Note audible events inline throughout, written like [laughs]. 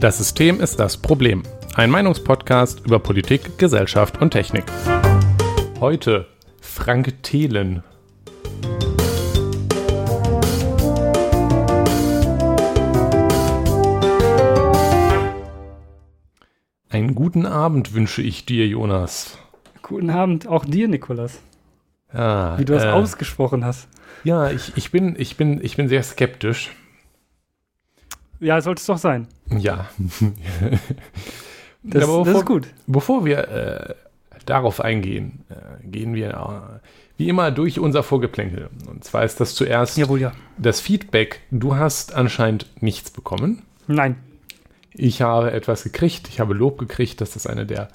Das System ist das Problem. Ein Meinungspodcast über Politik, Gesellschaft und Technik. Heute Frank Thelen. Einen guten Abend wünsche ich dir, Jonas. Guten Abend auch dir, Nikolas. Ja, Wie du das äh, ausgesprochen hast. Ja, ich, ich, bin, ich, bin, ich bin sehr skeptisch. Ja, sollte es doch sein. Ja. [laughs] Das, Aber das ist gut. Bevor wir äh, darauf eingehen, äh, gehen wir äh, wie immer durch unser Vorgeplänkel. Und zwar ist das zuerst Jawohl, ja. das Feedback. Du hast anscheinend nichts bekommen. Nein. Ich habe etwas gekriegt. Ich habe Lob gekriegt, dass das eine der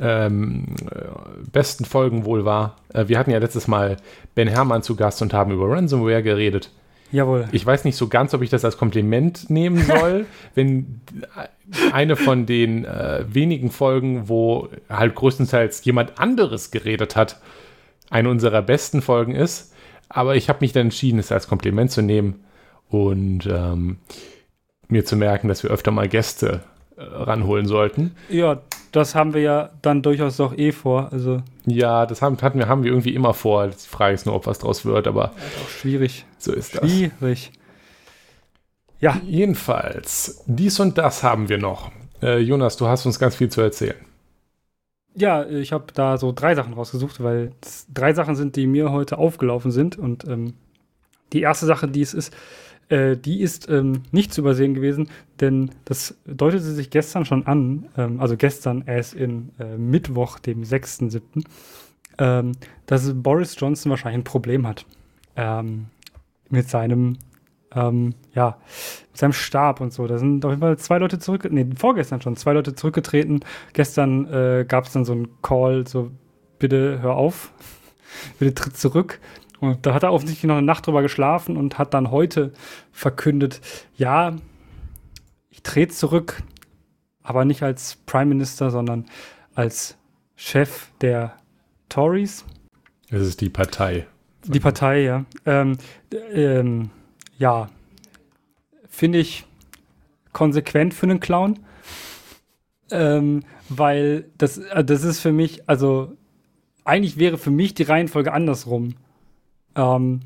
ähm, äh, besten Folgen wohl war. Äh, wir hatten ja letztes Mal Ben Hermann zu Gast und haben über Ransomware geredet. Jawohl. Ich weiß nicht so ganz, ob ich das als Kompliment nehmen soll, [laughs] wenn eine von den äh, wenigen Folgen, wo halt größtenteils jemand anderes geredet hat, eine unserer besten Folgen ist. Aber ich habe mich dann entschieden, es als Kompliment zu nehmen und ähm, mir zu merken, dass wir öfter mal Gäste äh, ranholen sollten. Ja, das haben wir ja dann durchaus doch eh vor. Also Ja, das haben, hatten wir, haben wir irgendwie immer vor. Die Frage ist nur, ob was draus wird, aber auch schwierig. so ist das. Schwierig. Ja, Jedenfalls, dies und das haben wir noch. Äh, Jonas, du hast uns ganz viel zu erzählen. ja, ich habe da so drei Sachen rausgesucht, weil es drei Sachen sind, die mir heute aufgelaufen sind. Und ähm, die erste Sache, die es ist, äh, die ist ähm, nicht zu übersehen gewesen, denn das deutete sich gestern schon an, ähm, also gestern erst in äh, Mittwoch, dem 6.7., ähm, dass Boris Johnson wahrscheinlich ein Problem hat ähm, mit seinem ähm, ja, mit seinem Stab und so. Da sind auf jeden Fall zwei Leute zurück, nee, vorgestern schon, zwei Leute zurückgetreten. Gestern äh, gab es dann so einen Call, so, bitte hör auf, [laughs] bitte tritt zurück. Und da hat er offensichtlich noch eine Nacht drüber geschlafen und hat dann heute verkündet, ja, ich trete zurück, aber nicht als Prime Minister, sondern als Chef der Tories. Das ist die Partei. Die Partei, ja. Ähm, ähm, ja, finde ich konsequent für einen Clown. Ähm, weil das, äh, das ist für mich, also eigentlich wäre für mich die Reihenfolge andersrum. Ähm,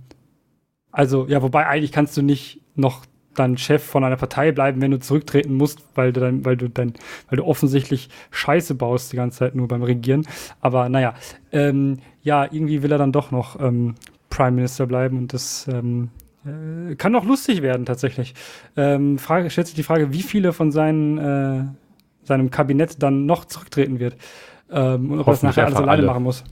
also, ja, wobei eigentlich kannst du nicht noch dann Chef von einer Partei bleiben, wenn du zurücktreten musst, weil du dann, weil du dann, weil du offensichtlich Scheiße baust die ganze Zeit nur beim Regieren. Aber naja, ähm, ja, irgendwie will er dann doch noch ähm, Prime Minister bleiben und das ähm, äh, kann auch lustig werden tatsächlich. Ähm, Frage, stellt sich die Frage, wie viele von seinen, äh, seinem Kabinett dann noch zurücktreten wird ähm, und ob er das nachher alles alleine alle. machen muss.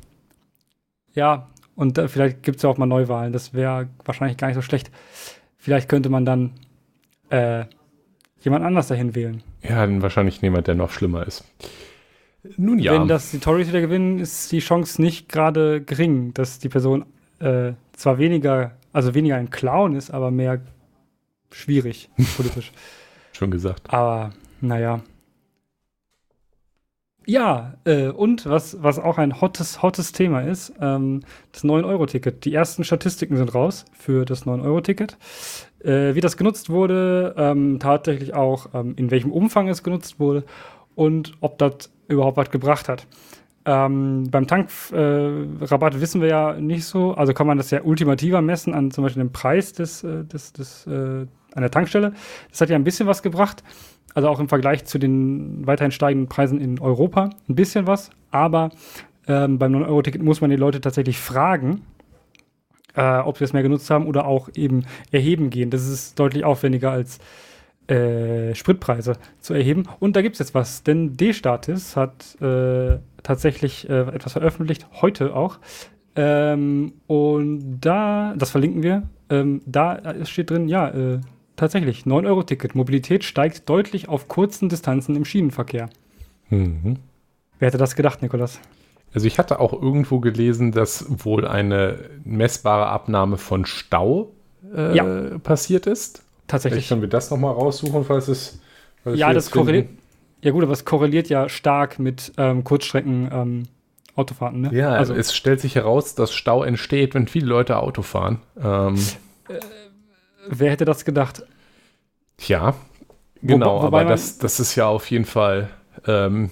Ja, und äh, vielleicht gibt es ja auch mal Neuwahlen. Das wäre wahrscheinlich gar nicht so schlecht. Vielleicht könnte man dann äh, jemand anders dahin wählen. Ja, dann wahrscheinlich jemand, der noch schlimmer ist. Nun ja. Wenn das die Tories wieder gewinnen, ist die Chance nicht gerade gering, dass die Person äh, zwar weniger, also weniger ein Clown ist, aber mehr schwierig politisch. [laughs] Schon gesagt. Aber naja. Ja, äh, und was, was auch ein hottes, hottes Thema ist, ähm, das 9-Euro-Ticket. Die ersten Statistiken sind raus für das 9-Euro-Ticket. Äh, wie das genutzt wurde, ähm, tatsächlich auch, ähm, in welchem Umfang es genutzt wurde und ob das überhaupt was gebracht hat. Ähm, beim Tankrabatt äh, wissen wir ja nicht so, also kann man das ja ultimativer messen an zum Beispiel dem Preis des, äh, des, des, äh, an der Tankstelle. Das hat ja ein bisschen was gebracht, also auch im Vergleich zu den weiterhin steigenden Preisen in Europa ein bisschen was, aber ähm, beim 9-Euro-Ticket muss man die Leute tatsächlich fragen, äh, ob sie das mehr genutzt haben oder auch eben erheben gehen. Das ist deutlich aufwendiger als äh, Spritpreise zu erheben. Und da gibt es jetzt was, denn D-Status hat äh, tatsächlich äh, etwas veröffentlicht, heute auch. Ähm, und da, das verlinken wir, ähm, da steht drin, ja, äh, tatsächlich, 9-Euro-Ticket. Mobilität steigt deutlich auf kurzen Distanzen im Schienenverkehr. Mhm. Wer hätte das gedacht, Nikolas? Also ich hatte auch irgendwo gelesen, dass wohl eine messbare Abnahme von Stau äh, Ja. passiert ist. Vielleicht Tatsächlich. können wir das nochmal raussuchen, falls es. Falls Ja, das korreliert. Ja, gut, aber es korreliert ja stark mit ähm, Kurzstrecken. Ähm, Autofahrten, ne? Ja, also es stellt sich heraus, dass Stau entsteht, wenn viele Leute Auto fahren. Ähm, äh, wer hätte das gedacht? Ja, genau, Wo, aber das, das ist ja auf jeden Fall. Ähm,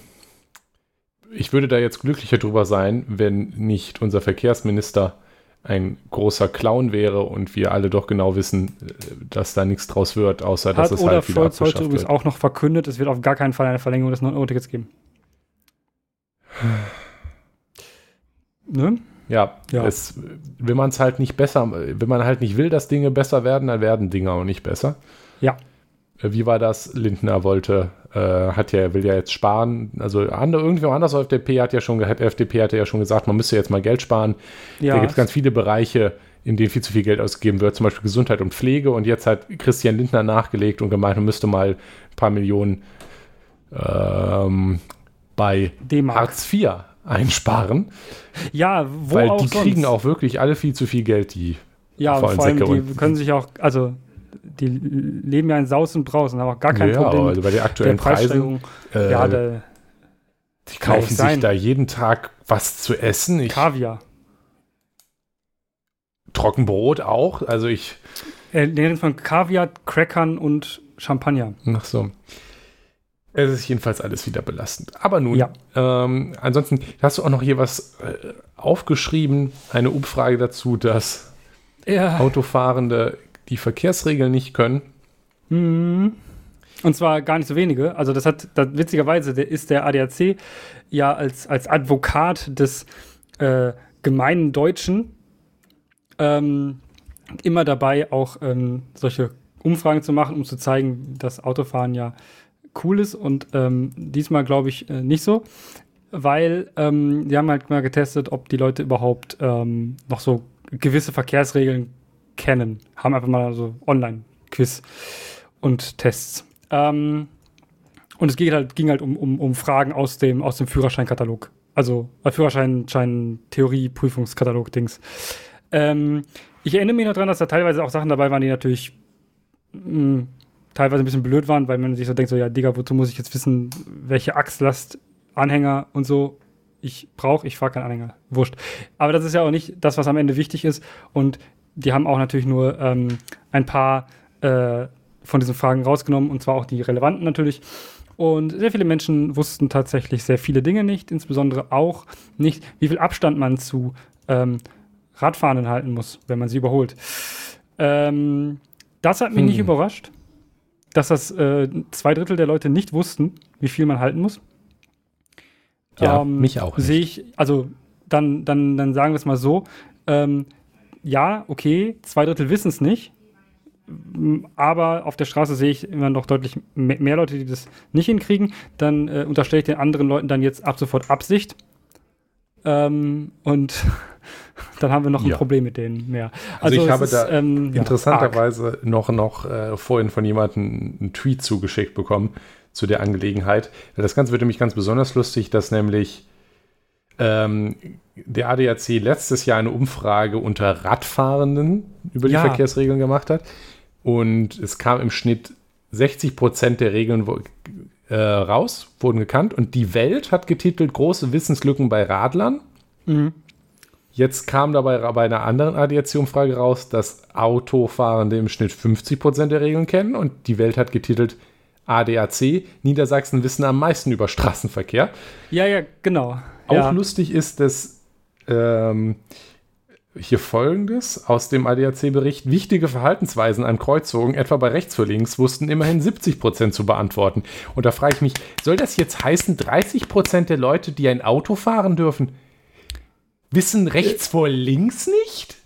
ich würde da jetzt glücklicher drüber sein, wenn nicht unser Verkehrsminister ein großer Clown wäre und wir alle doch genau wissen, dass da nichts draus wird, außer dass Hat es halt wieder Scholz heute übrigens auch noch verkündet, es wird auf gar keinen Fall eine Verlängerung des 9-Euro-Tickets geben. ne? Ja, ja. Es, wenn man es halt nicht besser, wenn man halt nicht will, dass Dinge besser werden, dann werden Dinge auch nicht besser. Ja. Äh, wie war das? Lindner wollte, äh, hat ja, will ja jetzt sparen. Also andere, irgendwo anders, FDP hat ja schon, hat, FDP hatte ja schon gesagt, man müsste jetzt mal Geld sparen. Ja. Da gibt es ganz viele Bereiche, in denen viel zu viel Geld ausgegeben wird, zum Beispiel Gesundheit und Pflege. Und jetzt hat Christian Lindner nachgelegt und gemeint, man müsste mal ein paar Millionen ähm, bei Hartz IV einsparen. Ja, wo Weil die sonst? kriegen auch wirklich alle viel zu viel Geld, die ja, vor allem die können sich auch, also die leben ja in Saus und Braus und haben auch gar kein ja, Problem. Also bei den aktuellen Preisen, äh, ja, der, die kaufen sich da jeden Tag was zu essen. Ich, Kaviar. Trockenbrot auch. Also ich. Er nennt von Kaviar, Crackern und Champagner. Ach so. Es ist jedenfalls alles wieder belastend. Aber nun, ja. ähm, ansonsten hast du auch noch hier was äh, aufgeschrieben, eine Umfrage dazu, dass ja. Autofahrende die Verkehrsregeln nicht können. Mhm. Und zwar gar nicht so wenige. Also das hat, das, witzigerweise der, ist der ADAC ja als, als Advokat des äh, gemeinen Deutschen ähm, immer dabei, auch ähm, solche Umfragen zu machen, um zu zeigen, dass Autofahren ja cool ist und ähm, diesmal glaube ich äh, nicht so, weil ähm, die haben halt mal getestet, ob die Leute überhaupt ähm, noch so gewisse Verkehrsregeln kennen. Haben einfach mal so Online-Quiz und Tests. Ähm, und es ging halt, ging halt um, um, um Fragen aus dem, aus dem Führerscheinkatalog. Also äh, Führerschein, Schein, Theorie, Prüfungskatalog, Dings. Ähm, ich erinnere mich noch daran, dass da teilweise auch Sachen dabei waren, die natürlich hm, teilweise ein bisschen blöd waren, weil man sich so denkt, so, ja, Digga, wozu muss ich jetzt wissen, welche Achslast, Anhänger und so ich brauche, ich fahre keinen Anhänger. Wurscht. Aber das ist ja auch nicht das, was am Ende wichtig ist. Und die haben auch natürlich nur ähm, ein paar äh, von diesen Fragen rausgenommen, und zwar auch die relevanten natürlich. Und sehr viele Menschen wussten tatsächlich sehr viele Dinge nicht, insbesondere auch nicht, wie viel Abstand man zu ähm, Radfahrenden halten muss, wenn man sie überholt. Ähm, das hat mich hm. nicht überrascht dass das äh, zwei Drittel der Leute nicht wussten, wie viel man halten muss. Ja, ähm, mich auch. Sehe ich, also dann, dann, dann sagen wir es mal so. Ähm, ja, okay, zwei Drittel wissen es nicht. Aber auf der Straße sehe ich immer noch deutlich mehr Leute, die das nicht hinkriegen. Dann äh, unterstelle ich den anderen Leuten dann jetzt ab sofort Absicht. Ähm, und [laughs] dann haben wir noch ein ja. Problem mit denen mehr. Also, also ich habe ist, da ähm, interessanterweise ja, noch, noch äh, vorhin von jemandem einen Tweet zugeschickt bekommen zu der Angelegenheit. Das Ganze wird nämlich ganz besonders lustig, dass nämlich ähm, der ADAC letztes Jahr eine Umfrage unter Radfahrenden über die ja. Verkehrsregeln gemacht hat. Und es kam im Schnitt 60 Prozent der Regeln äh, raus, wurden gekannt. Und die Welt hat getitelt Große Wissenslücken bei Radlern. Mhm. Jetzt kam dabei bei einer anderen ADAC-Umfrage raus, dass Autofahrende im Schnitt 50 Prozent der Regeln kennen. Und die Welt hat getitelt ADAC, Niedersachsen wissen am meisten über Straßenverkehr. Ja, ja, genau. Auch ja. lustig ist, dass ähm, hier folgendes aus dem ADAC-Bericht: Wichtige Verhaltensweisen an Kreuzungen, etwa bei rechts vor links, wussten immerhin 70 Prozent zu beantworten. Und da frage ich mich, soll das jetzt heißen, 30 Prozent der Leute, die ein Auto fahren dürfen, wissen rechts vor links nicht?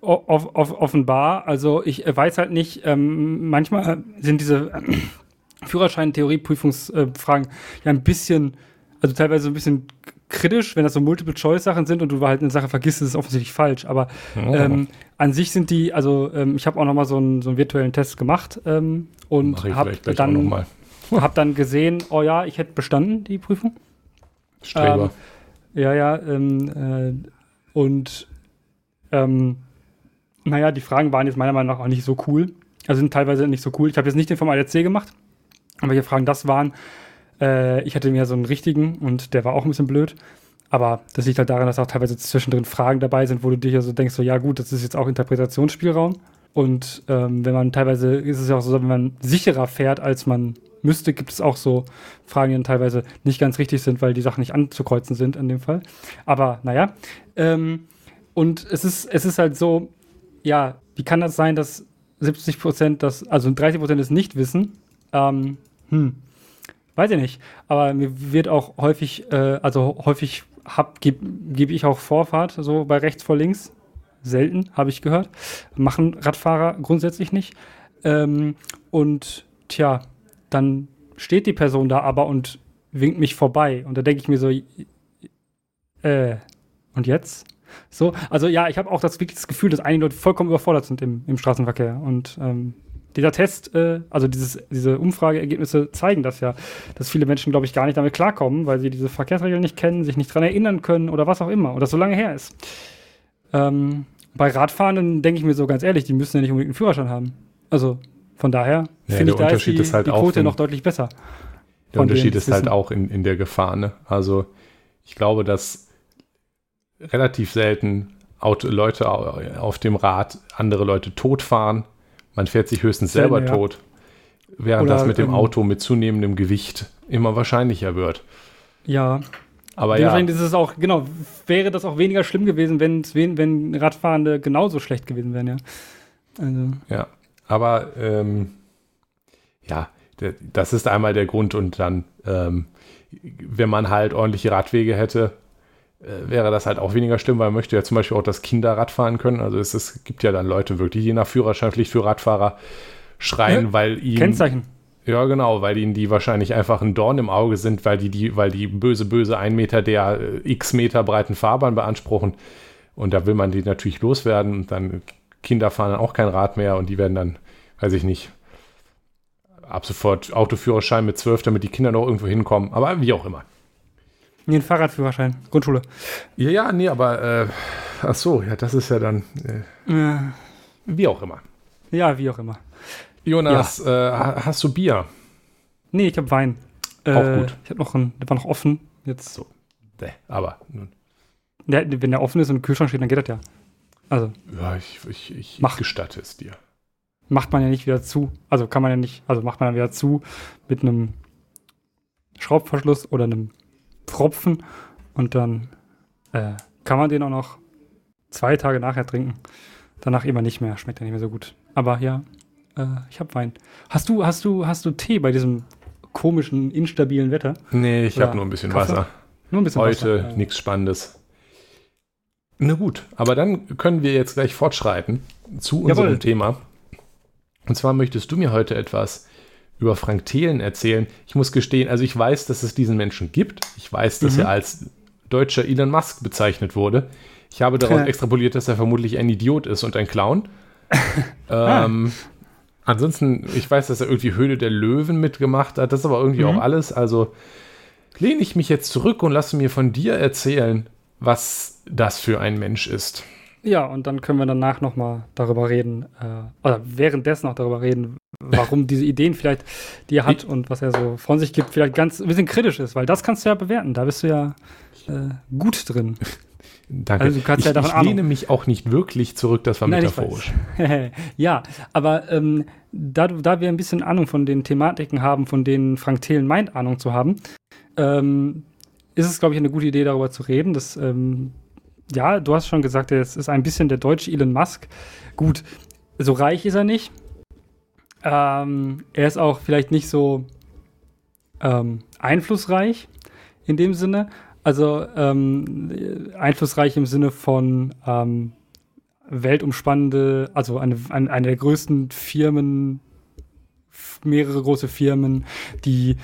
Off, off, offenbar. Also ich weiß halt nicht, ähm, manchmal sind diese äh, Führerschein-Theorie-Prüfungsfragen ja ein bisschen, also teilweise ein bisschen kritisch, wenn das so Multiple-Choice-Sachen sind und du halt eine Sache vergisst, ist es offensichtlich falsch. Aber oh. ähm, an sich sind die, also ähm, ich habe auch noch mal so einen, so einen virtuellen Test gemacht ähm, und habe dann, hab dann gesehen, oh ja, ich hätte bestanden die Prüfung. Streber. Ja, ja. Ähm, äh, und ähm, naja, die Fragen waren jetzt meiner Meinung nach auch nicht so cool. Also sind teilweise nicht so cool. Ich habe jetzt nicht den vom ADC gemacht, aber welche Fragen das waren. Äh, ich hatte mir so einen richtigen und der war auch ein bisschen blöd. Aber das liegt halt daran, dass auch teilweise zwischendrin Fragen dabei sind, wo du dir ja so denkst, so ja gut, das ist jetzt auch Interpretationsspielraum. Und ähm, wenn man teilweise, ist es ja auch so, wenn man sicherer fährt, als man müsste, gibt es auch so Fragen, die dann teilweise nicht ganz richtig sind, weil die Sachen nicht anzukreuzen sind in dem Fall. Aber naja. Ähm, und es ist, es ist halt so, ja, wie kann das sein, dass 70 Prozent das, also 30 Prozent es nicht wissen? Ähm, hm, weiß ich nicht. Aber mir wird auch häufig, äh, also häufig gebe geb ich auch Vorfahrt, so bei rechts vor links. Selten, habe ich gehört. Machen Radfahrer grundsätzlich nicht. Ähm, und tja, dann steht die Person da aber und winkt mich vorbei. Und da denke ich mir so, äh, und jetzt? So, also ja, ich habe auch das, das Gefühl, dass einige Leute vollkommen überfordert sind im, im Straßenverkehr. Und ähm, dieser Test, äh, also dieses, diese Umfrageergebnisse zeigen das ja, dass viele Menschen, glaube ich, gar nicht damit klarkommen, weil sie diese Verkehrsregeln nicht kennen, sich nicht dran erinnern können oder was auch immer und das so lange her ist. Ähm, bei Radfahrenden denke ich mir so ganz ehrlich, die müssen ja nicht unbedingt einen Führerschein haben. Also von daher Ja, finde ich, da ist Unterschied die, ist halt die Quote wenn- noch deutlich besser. Der Unterschied ist halt auch in, in der Gefahr. Ne? Also ich glaube, dass relativ selten Auto, Leute au- auf dem Rad andere Leute totfahren. Man fährt sich höchstens selber ja. tot, während Oder, das mit dem ähm, Auto mit zunehmendem Gewicht immer wahrscheinlicher wird. Ja, Aber ja, ist es auch, genau, wäre das auch weniger schlimm gewesen, wenn's wen, wenn Radfahrende genauso schlecht gewesen wären, ja. Also, ja. Aber ähm, ja, das ist einmal der Grund und dann, ähm, wenn man halt ordentliche Radwege hätte, äh, wäre das halt auch weniger schlimm, weil man möchte ja zum Beispiel auch, dass Kinder Radfahren können. Also es, es gibt ja dann Leute wirklich, die nach Führerscheinpflicht für Radfahrer schreien, Ja, weil ihnen Kennzeichen. ja genau, weil ihnen die wahrscheinlich einfach ein Dorn im Auge sind, weil die die, weil die böse böse ein Meter der äh, x Meter breiten Fahrbahn beanspruchen. Und da will man die natürlich loswerden und dann Kinder fahren dann auch kein Rad mehr und die werden dann, weiß ich nicht, ab sofort Autoführerschein mit 12, damit die Kinder noch irgendwo hinkommen. Aber wie auch immer. Nee, ein Fahrradführerschein. Grundschule. Ja, ja, nee, aber äh, ach so, ja, das ist ja dann äh, Ja, wie auch immer. ja wie auch immer. Jonas, äh, ha- hast du Bier? Nee, ich habe Wein. Auch Äh, gut. Ich habe noch einen, der war noch offen. Jetzt, So. Nee, aber nun, der, wenn der offen ist und im Kühlschrank steht, dann geht das ja. Also, ja, ich, ich, ich Mach. gestatte es dir. macht man ja nicht wieder zu. Also kann man ja nicht, also macht man dann wieder zu mit einem Schraubverschluss oder einem Pfropfen und dann äh, kann man den auch noch zwei Tage nachher trinken. Danach immer nicht mehr, schmeckt ja nicht mehr so gut. Aber ja, äh, ich habe Wein. Hast du, hast du, hast du Tee bei diesem komischen, instabilen Wetter? Nee, ich habe nur ein bisschen Kaffee? Wasser. Nur ein bisschen Heute Wasser. nichts Spannendes. Na gut, aber dann können wir jetzt gleich fortschreiten zu unserem Jawohl. Thema. Und zwar möchtest du mir heute etwas über Frank Thelen erzählen. Ich muss gestehen, also ich weiß, dass es diesen Menschen gibt. Ich weiß, dass Mhm. er als deutscher Elon Musk bezeichnet wurde. Ich habe daraus Ja. extrapoliert, dass er vermutlich ein Idiot ist und ein Clown. [laughs] ähm, ansonsten, ich weiß, dass er irgendwie Höhle der Löwen mitgemacht hat. Das ist aber irgendwie Mhm. auch alles. Also lehne ich mich jetzt zurück und lasse mir von dir erzählen, was das für ein Mensch ist. Ja, und dann können wir danach nochmal darüber reden, äh, oder währenddessen noch darüber reden, warum diese Ideen vielleicht, die er hat und was er so von sich gibt, vielleicht ganz ein bisschen kritisch ist, weil das kannst du ja bewerten. Da bist du ja äh, gut drin. [laughs] Danke. Also du kannst ich ja davon ich Ahnung. lehne mich auch nicht wirklich zurück, das war Nein, metaphorisch. [laughs] ja, aber ähm, da, da wir ein bisschen Ahnung von den Thematiken haben, von denen Frank Thelen meint, Ahnung zu haben, ähm, ist es, glaube ich, eine gute Idee, darüber zu reden. Dass, ähm, ja, du hast schon gesagt, es ist ein bisschen der deutsche Elon Musk. Gut, so reich ist er nicht. Ähm, er ist auch vielleicht nicht so ähm, einflussreich in dem Sinne. Also ähm, einflussreich im Sinne von ähm, weltumspannende, also eine, eine, eine der größten Firmen, mehrere große Firmen, die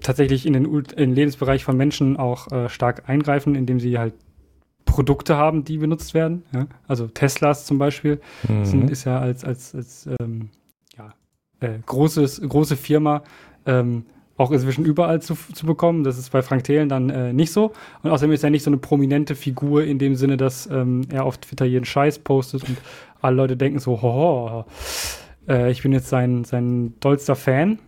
tatsächlich in den, in den Lebensbereich von Menschen auch äh, stark eingreifen, indem sie halt Produkte haben, die benutzt werden. Ja? Also Teslas zum Beispiel sind, Mhm. ist ja als, als, als ähm, ja, äh, großes, große Firma ähm, auch inzwischen überall zu, zu bekommen. Das ist bei Frank Thelen dann äh, nicht so. Und außerdem ist er nicht so eine prominente Figur in dem Sinne, dass ähm, er auf Twitter jeden Scheiß postet und alle Leute denken so, hoho, äh, ich bin jetzt sein, sein dollster Fan.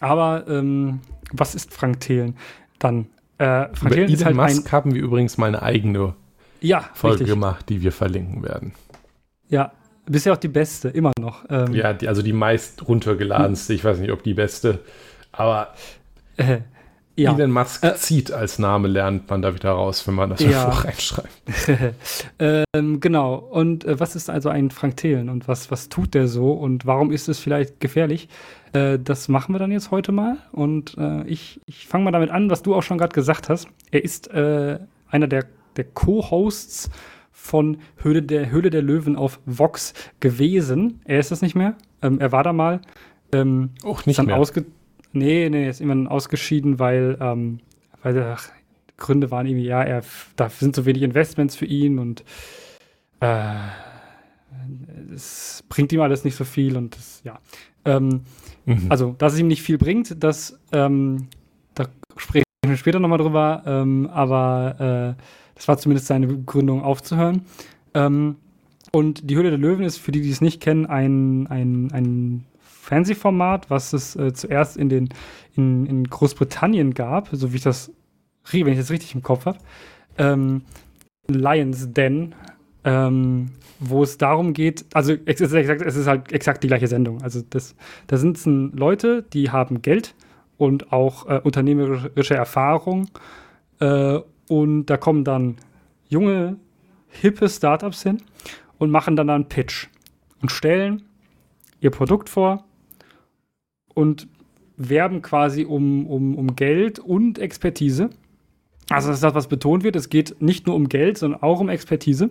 Aber ähm, was ist Frank Thelen? Dann, äh, Frank Über Thelen ist halt Musk ein, haben wir übrigens mal eine eigene ja, Folge richtig. gemacht, die wir verlinken werden. Ja, bisher auch die beste, immer noch. Ähm, ja, die, also die meist runtergeladenste, ich weiß nicht, ob die beste, aber äh, ja. Elon Musk äh, zieht als Name, lernt man da wieder raus, wenn man das ja. reinschreibt. [laughs] ähm, genau. Und äh, was ist also ein Frank Thelen und was, was tut der so und warum ist es vielleicht gefährlich? Äh, das machen wir dann jetzt heute mal. Und äh, ich, ich fange mal damit an, was du auch schon gerade gesagt hast. Er ist äh, einer der, der Co-Hosts von Höhle der, Höhle der Löwen auf Vox gewesen. Er ist das nicht mehr. Ähm, er war da mal. Ähm, Auch nicht mehr. Ausge Nee, nee, er ist immer ausgeschieden, weil, ähm, weil ach, Gründe waren irgendwie, ja, er, da sind so wenig Investments für ihn und äh, es bringt ihm alles nicht so viel und das, ja. Ähm, mhm. Also, dass es ihm nicht viel bringt, das, ähm, da sprechen wir später nochmal drüber, ähm, aber äh, das war zumindest seine Begründung aufzuhören. Ähm, und die Höhle der Löwen ist, für die, die es nicht kennen, ein, ein, ein Fernsehformat, was es äh, zuerst in, den, in, in Großbritannien gab, so wie ich das, wenn ich das richtig im Kopf habe. Ähm, Lions Den, ähm, wo es darum geht, also es ist, exakt, es ist halt exakt die gleiche Sendung. Also das, da sind Leute, die haben Geld und auch äh, unternehmerische Erfahrung äh, und da kommen dann junge, hippe Startups hin und machen dann einen Pitch und stellen ihr Produkt vor und werben quasi um, um, um Geld und Expertise. Also das ist das, was betont wird. Es geht nicht nur um Geld, sondern auch um Expertise.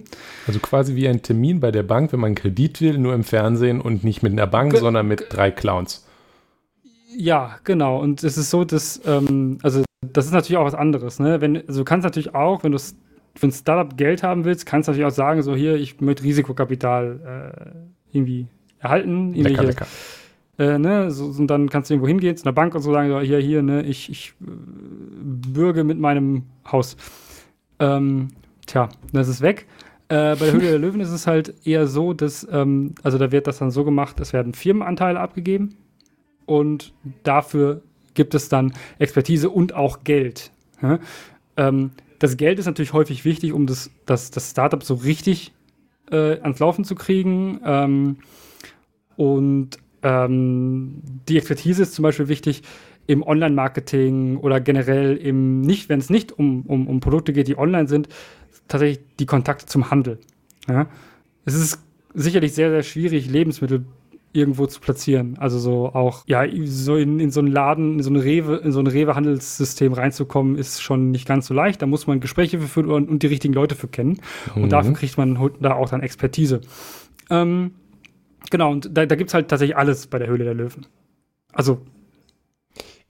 Also quasi wie ein Termin bei der Bank, wenn man Kredit will, nur im Fernsehen und nicht mit einer Bank, Ge sondern mit drei Clowns. Ja, genau. Und es ist so, dass, ähm, also das ist natürlich auch was anderes. Ne? Wenn, also du kannst natürlich auch, wenn du für ein Startup Geld haben willst, kannst du natürlich auch sagen, so hier, ich möchte Risikokapital äh, irgendwie erhalten. Lecker, lecker. Äh, ne, so, und dann kannst du irgendwo hingehen, zu einer Bank und so sagen, hier, hier, ne, ich, ich äh, bürge mit meinem Haus. Ähm, tja, das ist weg. Äh, bei der Höhle der Löwen ist es halt eher so, dass, ähm, also da wird das dann so gemacht, es werden Firmenanteile abgegeben und dafür gibt es dann Expertise und auch Geld. Ja? Ähm, das Geld ist natürlich häufig wichtig, um das, das, das Startup so richtig äh, ans Laufen zu kriegen. Ähm, und ähm, die Expertise ist zum Beispiel wichtig im Online-Marketing oder generell im nicht, wenn es nicht um, um, um Produkte geht, die online sind, tatsächlich die Kontakte zum Handel. Ja? Es ist sicherlich sehr, sehr schwierig, Lebensmittel irgendwo zu platzieren. Also so auch, ja, so in, in so einen Laden, in so eine Rewe, in so ein Rewe-Handelssystem reinzukommen, ist schon nicht ganz so leicht. Da muss man Gespräche für führen und, und die richtigen Leute für kennen. Mhm. Und dafür kriegt man da auch dann Expertise. Ähm, Genau, und da, da gibt es halt tatsächlich alles bei der Höhle der Löwen. Also.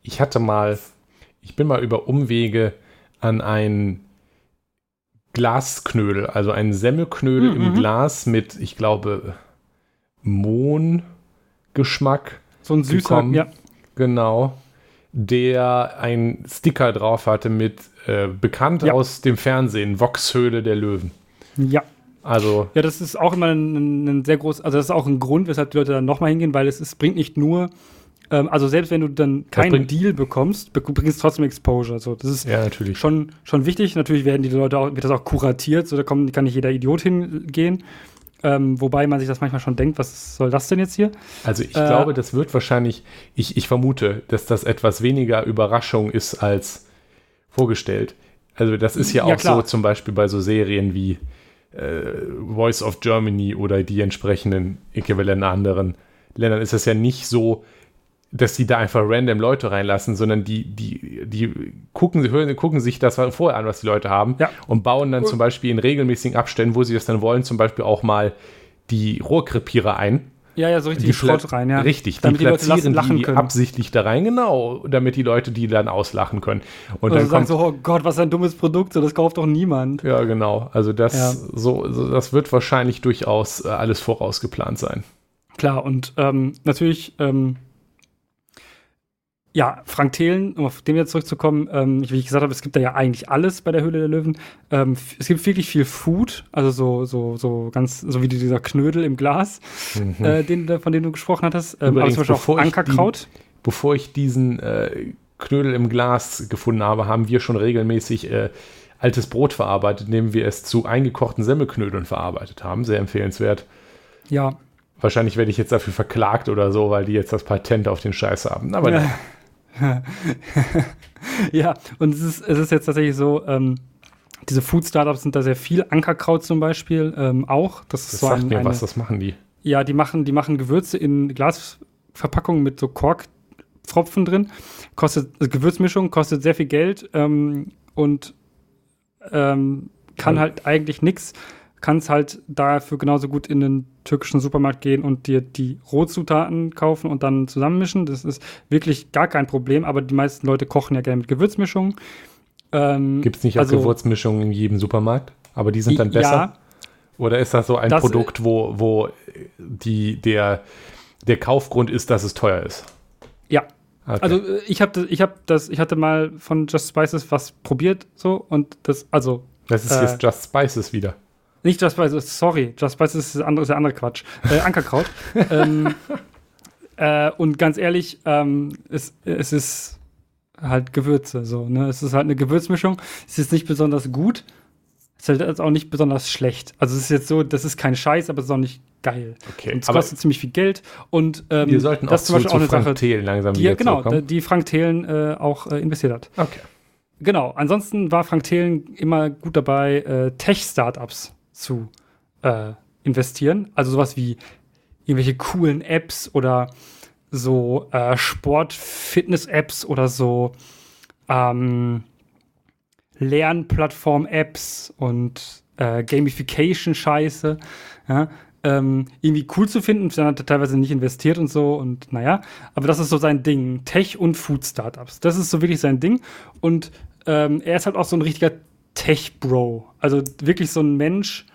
Ich hatte mal, ich bin mal über Umwege an ein Glasknödel, also einen Semmelknödel mhm. im Glas mit, ich glaube, Mohngeschmack. So ein süßer, gekommen. ja. Genau. Der ein Sticker drauf hatte mit äh, bekannt ja. aus dem Fernsehen, Voxhöhle der Löwen. Ja. Also ja, das ist auch immer ein, ein, sehr groß, also das ist auch ein Grund, weshalb die Leute dann nochmal hingehen, weil es ist, bringt nicht nur, ähm, also selbst wenn du dann keinen Deal bekommst, bringst du trotzdem Exposure. So, das ist ja, natürlich. Schon, schon wichtig. Natürlich werden die Leute auch, wird das auch kuratiert, so da kommt, kann nicht jeder Idiot hingehen. Ähm, wobei man sich das manchmal schon denkt, was soll das denn jetzt hier? Also ich äh, glaube, das wird wahrscheinlich, ich, ich vermute, dass das etwas weniger Überraschung ist als vorgestellt. Also das ist ja auch ja, so zum Beispiel bei so Serien wie Voice of Germany oder die entsprechenden Äquivalenten anderen Ländern ist es ja nicht so, dass die da einfach random Leute reinlassen, sondern die, die, die gucken, hören, gucken sich das vorher an, was die Leute haben ja. und bauen dann cool. zum Beispiel in regelmäßigen Abständen, wo sie das dann wollen, zum Beispiel auch mal die Rohrkrepierer ein ja, ja, so richtig die Schrott rein, ja. Richtig, damit die platzieren die, lachen die absichtlich da rein, genau, damit die Leute die dann auslachen können. Und also dann sagen so, oh Gott, was ein dummes Produkt, so, das kauft doch niemand. Ja, genau. Also das, ja. so, so, das wird wahrscheinlich durchaus äh, alles vorausgeplant sein. Klar, und ähm, natürlich ähm, ja, Frank Thelen, um auf den jetzt zurückzukommen, ähm, wie ich gesagt habe, es gibt da ja eigentlich alles bei der Höhle der Löwen. Ähm, es gibt wirklich viel Food, also so, so, so ganz, so wie dieser Knödel im Glas, mhm. äh, den, von dem du gesprochen hattest. Ähm, Übrigens, aber zum Beispiel auch Ankerkraut. Die, bevor ich diesen äh, Knödel im Glas gefunden habe, haben wir schon regelmäßig äh, altes Brot verarbeitet, indem wir es zu eingekochten Semmelknödeln verarbeitet haben. Sehr empfehlenswert. Ja. Wahrscheinlich werde ich jetzt dafür verklagt oder so, weil die jetzt das Patent auf den Scheiß haben. Aber ja. [laughs] ja, und es ist, es ist jetzt tatsächlich so, ähm, diese Food-Startups sind da sehr viel. Ankerkraut zum Beispiel ähm, auch. Das, das so sagt ein, mir eine, was, was machen die? Ja, die machen, die machen Gewürze in Glasverpackungen mit so Korktropfen drin. Kostet also Gewürzmischung, kostet sehr viel Geld ähm, und ähm, kann halt eigentlich nichts. Kannst halt dafür genauso gut in den türkischen Supermarkt gehen und dir die Rohzutaten kaufen und dann zusammenmischen. Das ist wirklich gar kein Problem, aber die meisten Leute kochen ja gerne mit Gewürzmischungen. Ähm, Gibt es nicht also, auch Gewürzmischungen in jedem Supermarkt? Aber die sind dann besser? Ja, Oder ist das so ein das, Produkt, wo, wo die, der, der Kaufgrund ist, dass es teuer ist? Ja. Okay. Also äh, ich habe ich hab das, ich hatte mal von Just Spices was probiert so und das, also. Das ist äh, jetzt Just Spices wieder. Nicht Just Spices, sorry, Just Spices ist, andere, ist der andere Quatsch. Äh, Ankerkraut. [laughs] ähm, äh, und ganz ehrlich, ähm, es, es ist halt Gewürze. So, ne? Es ist halt eine Gewürzmischung. Es ist nicht besonders gut. Es ist halt auch nicht besonders schlecht. Also es ist jetzt so, das ist kein Scheiß, aber es ist auch nicht geil. Okay, und es kostet ziemlich viel Geld. Und ähm, wir sollten das auch zum Beispiel zu, auch eine Frank Sache, Thelen langsam die, wieder genau, die Frank Thelen äh, auch äh, investiert hat. Okay. Genau. Ansonsten war Frank Thelen immer gut dabei, äh, Tech-Startups zu äh, investieren. Also sowas wie irgendwelche coolen Apps oder so äh, Sport-Fitness-Apps oder so ähm, Lernplattform-Apps und äh, Gamification-Scheiße. Ja, ähm, irgendwie cool zu finden. Dann hat er teilweise nicht investiert und so und naja, aber das ist so sein Ding. Tech- und Food-Startups. Das ist so wirklich sein Ding. Und ähm, er ist halt auch so ein richtiger Tech-Bro. Also wirklich so ein Mensch,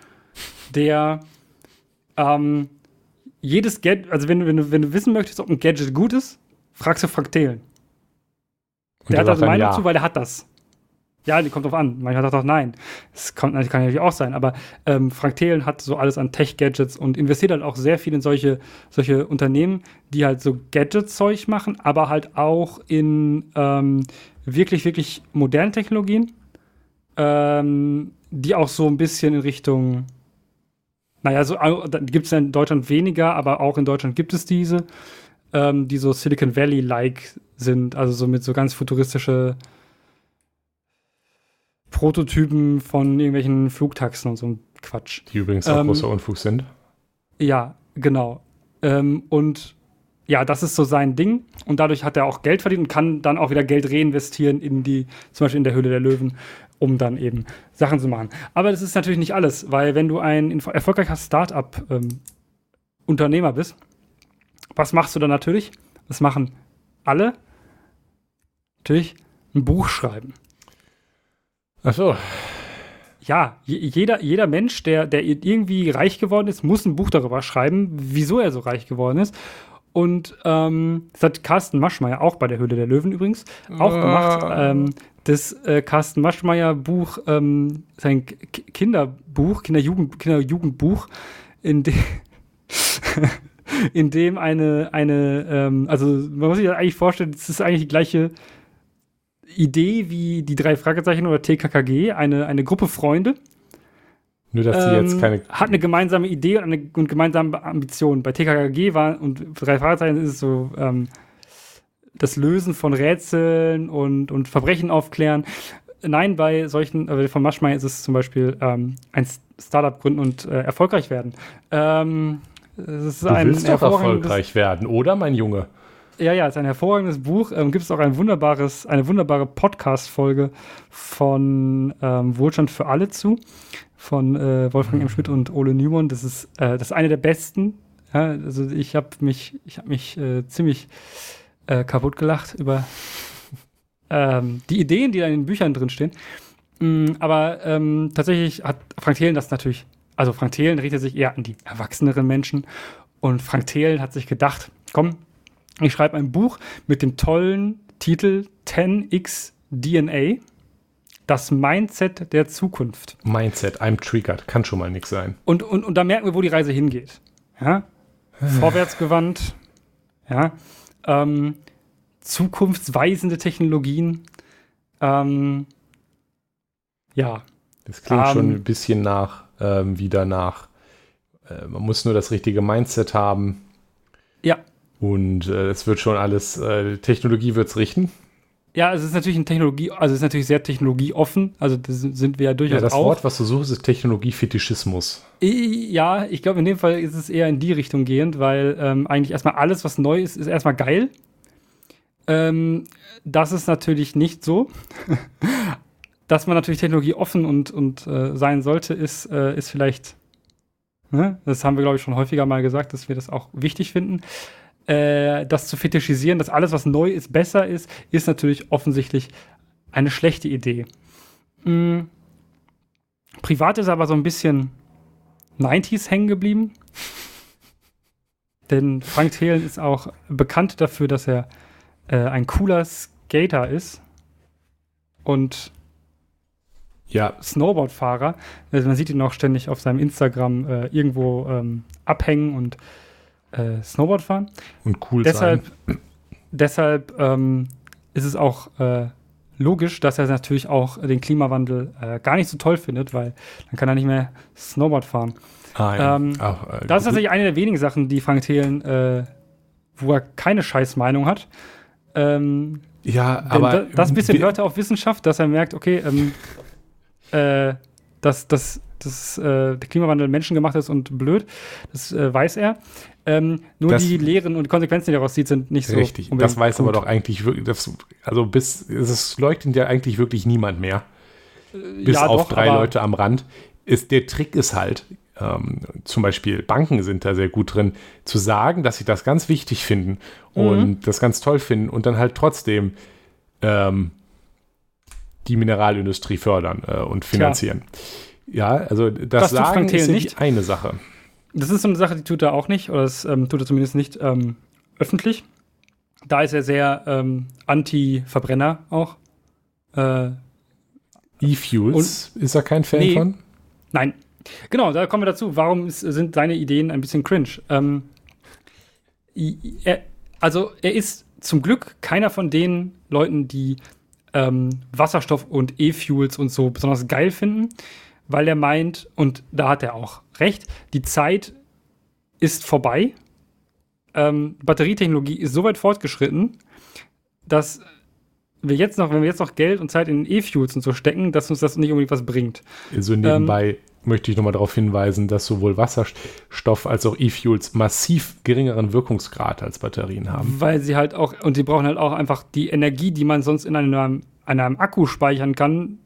der ähm, jedes Gadget, also wenn, wenn, du, wenn du wissen möchtest, ob ein Gadget gut ist, fragst du Frank Thelen. Der hat da eine Meinung ja. zu, weil er hat das. Ja, die kommt drauf an. Manchmal sagt auch nein. Das kann, kann natürlich auch sein. Aber ähm, Frank Thelen hat so alles an Tech-Gadgets und investiert halt auch sehr viel in solche, solche Unternehmen, die halt so Gadget-Zeug machen, aber halt auch in ähm, wirklich, wirklich modernen Technologien, ähm, die auch so ein bisschen in Richtung, naja, so gibt es ja in Deutschland weniger, aber auch in Deutschland gibt es diese, ähm, die so Silicon Valley-like sind, also so mit so ganz futuristische Prototypen von irgendwelchen Flugtaxen und so ein Quatsch. Die übrigens auch ähm, großer Unfug sind. Ja, genau. Ähm, und ja, das ist so sein Ding. Und dadurch hat er auch Geld verdient und kann dann auch wieder Geld reinvestieren in die, zum Beispiel in der Höhle der Löwen, um dann eben Sachen zu machen. Aber das ist natürlich nicht alles, weil wenn du ein erfolgreicher Start-up-Unternehmer ähm, bist, was machst du dann natürlich? Das machen alle. Natürlich ein Buch schreiben. Ach so. Ja, jeder, jeder Mensch, der, der irgendwie reich geworden ist, muss ein Buch darüber schreiben, wieso er so reich geworden ist. Und ähm, das hat Carsten Maschmeyer auch bei der Höhle der Löwen übrigens auch uh. gemacht. Ähm, das äh, Carsten Maschmeyer Buch, ähm, sein K Kinderbuch, Kinderjugend, Kinderjugendbuch, in dem, [laughs] in dem eine, eine ähm, also man muss sich das eigentlich vorstellen, es ist eigentlich die gleiche Idee wie die drei Fragezeichen oder TKKG, eine, eine Gruppe Freunde. Nur, dass sie ähm, jetzt keine. Hat eine gemeinsame Idee und eine und gemeinsame Ambition. Bei TKKG war und drei Fragezeichen ist es so ähm, das Lösen von Rätseln und, und Verbrechen aufklären. Nein, bei solchen, äh, von Maschmeyer ist es zum Beispiel ähm, ein Startup gründen und äh, erfolgreich werden. Ähm, es ist du ein willst doch erfolgreich werden, oder, mein Junge? Ja, ja, es ist ein hervorragendes Buch. Ähm, Gibt es auch ein wunderbares, eine wunderbare Podcast-Folge von ähm, Wohlstand für alle zu, von äh, Wolfgang M. Schmidt und Ole Nymon. Das ist, äh, das ist eine der besten. Ja, also ich habe mich, ich habe mich äh, ziemlich äh, kaputt gelacht über ähm, die Ideen, die da in den Büchern drinstehen. Mhm, aber ähm, tatsächlich hat Frank Thelen das natürlich, also Frank Thelen richtet sich eher an die erwachseneren Menschen. Und Frank Thelen hat sich gedacht, komm, ich schreibe ein Buch mit dem tollen Titel 10x DNA. Das Mindset der Zukunft. Mindset, I'm triggered. Kann schon mal nichts sein. Und, und, und da merken wir, wo die Reise hingeht. Ja? Vorwärtsgewandt. Ja. Ähm, zukunftsweisende Technologien. Ähm, ja. Das klingt um, schon ein bisschen nach, ähm, wieder nach, äh, man muss nur das richtige Mindset haben. Ja. Und äh, es wird schon alles, äh, Technologie wird es richten. Ja, es ist natürlich ein Technologie, also es ist natürlich sehr technologieoffen. Also das sind wir ja durchaus ja, das auch. Wort, was du suchst, ist Technologiefetischismus. Ja, ich glaube, in dem Fall ist es eher in die Richtung gehend, weil ähm, eigentlich erstmal alles, was neu ist, ist erstmal geil. Ähm, das ist natürlich nicht so. [laughs] Dass man natürlich technologieoffen und, und äh, sein sollte, ist, äh, ist vielleicht, ne? das haben wir, glaube ich, schon häufiger mal gesagt, dass wir das auch wichtig finden äh, das zu fetischisieren, dass alles, was neu ist, besser ist, ist natürlich offensichtlich eine schlechte Idee. Mhm. Privat ist aber so ein bisschen 90s hängen geblieben. Denn Frank Thelen ist auch bekannt dafür, dass er äh, ein cooler Skater ist und ja. Snowboardfahrer. Also man sieht ihn auch ständig auf seinem Instagram äh, irgendwo ähm, abhängen und äh, Snowboard fahren. Und cool deshalb, sein. [clears throat] Deshalb ähm, ist es auch äh, logisch, dass er natürlich auch den Klimawandel äh, gar nicht so toll findet, weil dann kann er nicht mehr Snowboard fahren. Ah, ja. ähm, Ach, äh, das ist tatsächlich eine der wenigen Sachen, die Frank Thelen, äh, wo er keine scheiß Meinung hat. Ähm, ja, aber da, das bisschen hört er auf Wissenschaft, dass er merkt, okay, ähm, äh, dass, dass, dass äh, der Klimawandel menschengemacht ist und blöd, das äh, weiß er. Ähm, nur das, die Lehren und Konsequenzen, die daraus zieht, sind nicht so. Richtig, das weiß gut. aber doch eigentlich wirklich, das, also bis, es leugnet ja eigentlich wirklich niemand mehr. Äh, bis ja, auf doch, drei Leute am Rand. Ist, der Trick ist halt, ähm, zum Beispiel Banken sind da sehr gut drin, zu sagen, dass sie das ganz wichtig finden mhm. und das ganz toll finden und dann halt trotzdem ähm, die Mineralindustrie fördern äh, und finanzieren. Tja. Ja, also das, das Sagen ist nicht eine Sache. Das ist so eine Sache, die tut er auch nicht, oder das ähm, tut er zumindest nicht ähm, öffentlich. Da ist er sehr ähm, anti-Verbrenner auch. Äh, E-Fuels ist er kein Fan nee, von? Nein. Genau, da kommen wir dazu. Warum ist, sind seine Ideen ein bisschen cringe? Ähm, er, also, er ist zum Glück keiner von den Leuten, die ähm, Wasserstoff und E-Fuels und so besonders geil finden, weil er meint, und da hat er auch recht, die Zeit ist vorbei. Ähm, Batterietechnologie ist so weit fortgeschritten, dass wir jetzt noch, wenn wir jetzt noch Geld und Zeit in E-Fuels und so stecken, dass uns das nicht unbedingt was bringt. So nebenbei ähm, möchte ich nochmal darauf hinweisen, dass sowohl Wasserstoff als auch E-Fuels massiv geringeren Wirkungsgrad als Batterien haben. Weil sie halt auch, und sie brauchen halt auch einfach die Energie, die man sonst in einem, in einem Akku speichern kann,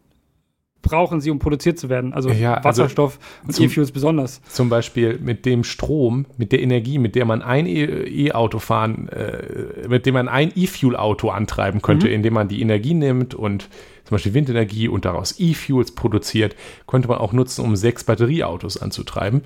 brauchen sie, um produziert zu werden. Also ja, also Wasserstoff also und E-Fuels besonders. Zum Beispiel mit dem Strom, mit der Energie, mit der man ein E-Auto fahren, äh, mit dem man ein E-Fuel-Auto antreiben könnte, mhm. indem man die Energie nimmt und zum Beispiel Windenergie und daraus E-Fuels produziert, könnte man auch nutzen, um sechs Batterieautos anzutreiben.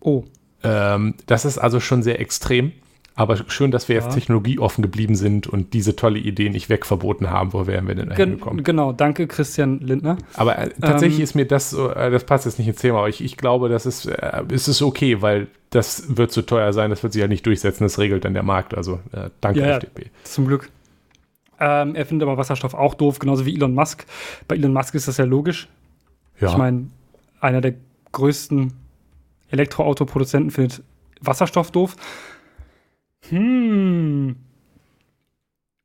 Oh. Ähm, das ist also schon sehr extrem. Aber schön, dass wir ja. jetzt technologieoffen geblieben sind und diese tolle Idee nicht wegverboten haben. Wo wären wir denn Gen gekommen? Genau, danke Christian Lindner. Aber äh, tatsächlich ähm, ist mir das, äh, das passt jetzt nicht ins Thema, aber ich, ich glaube, das ist, äh, ist es okay, weil das wird zu teuer sein, das wird sich ja nicht durchsetzen, das regelt dann der Markt. Also äh, danke ja, FDP. Zum Glück. Ähm, er findet aber Wasserstoff auch doof, genauso wie Elon Musk. Bei Elon Musk ist das ja logisch. Ja. Ich meine, einer der größten Elektroautoproduzenten findet Wasserstoff doof. Hm.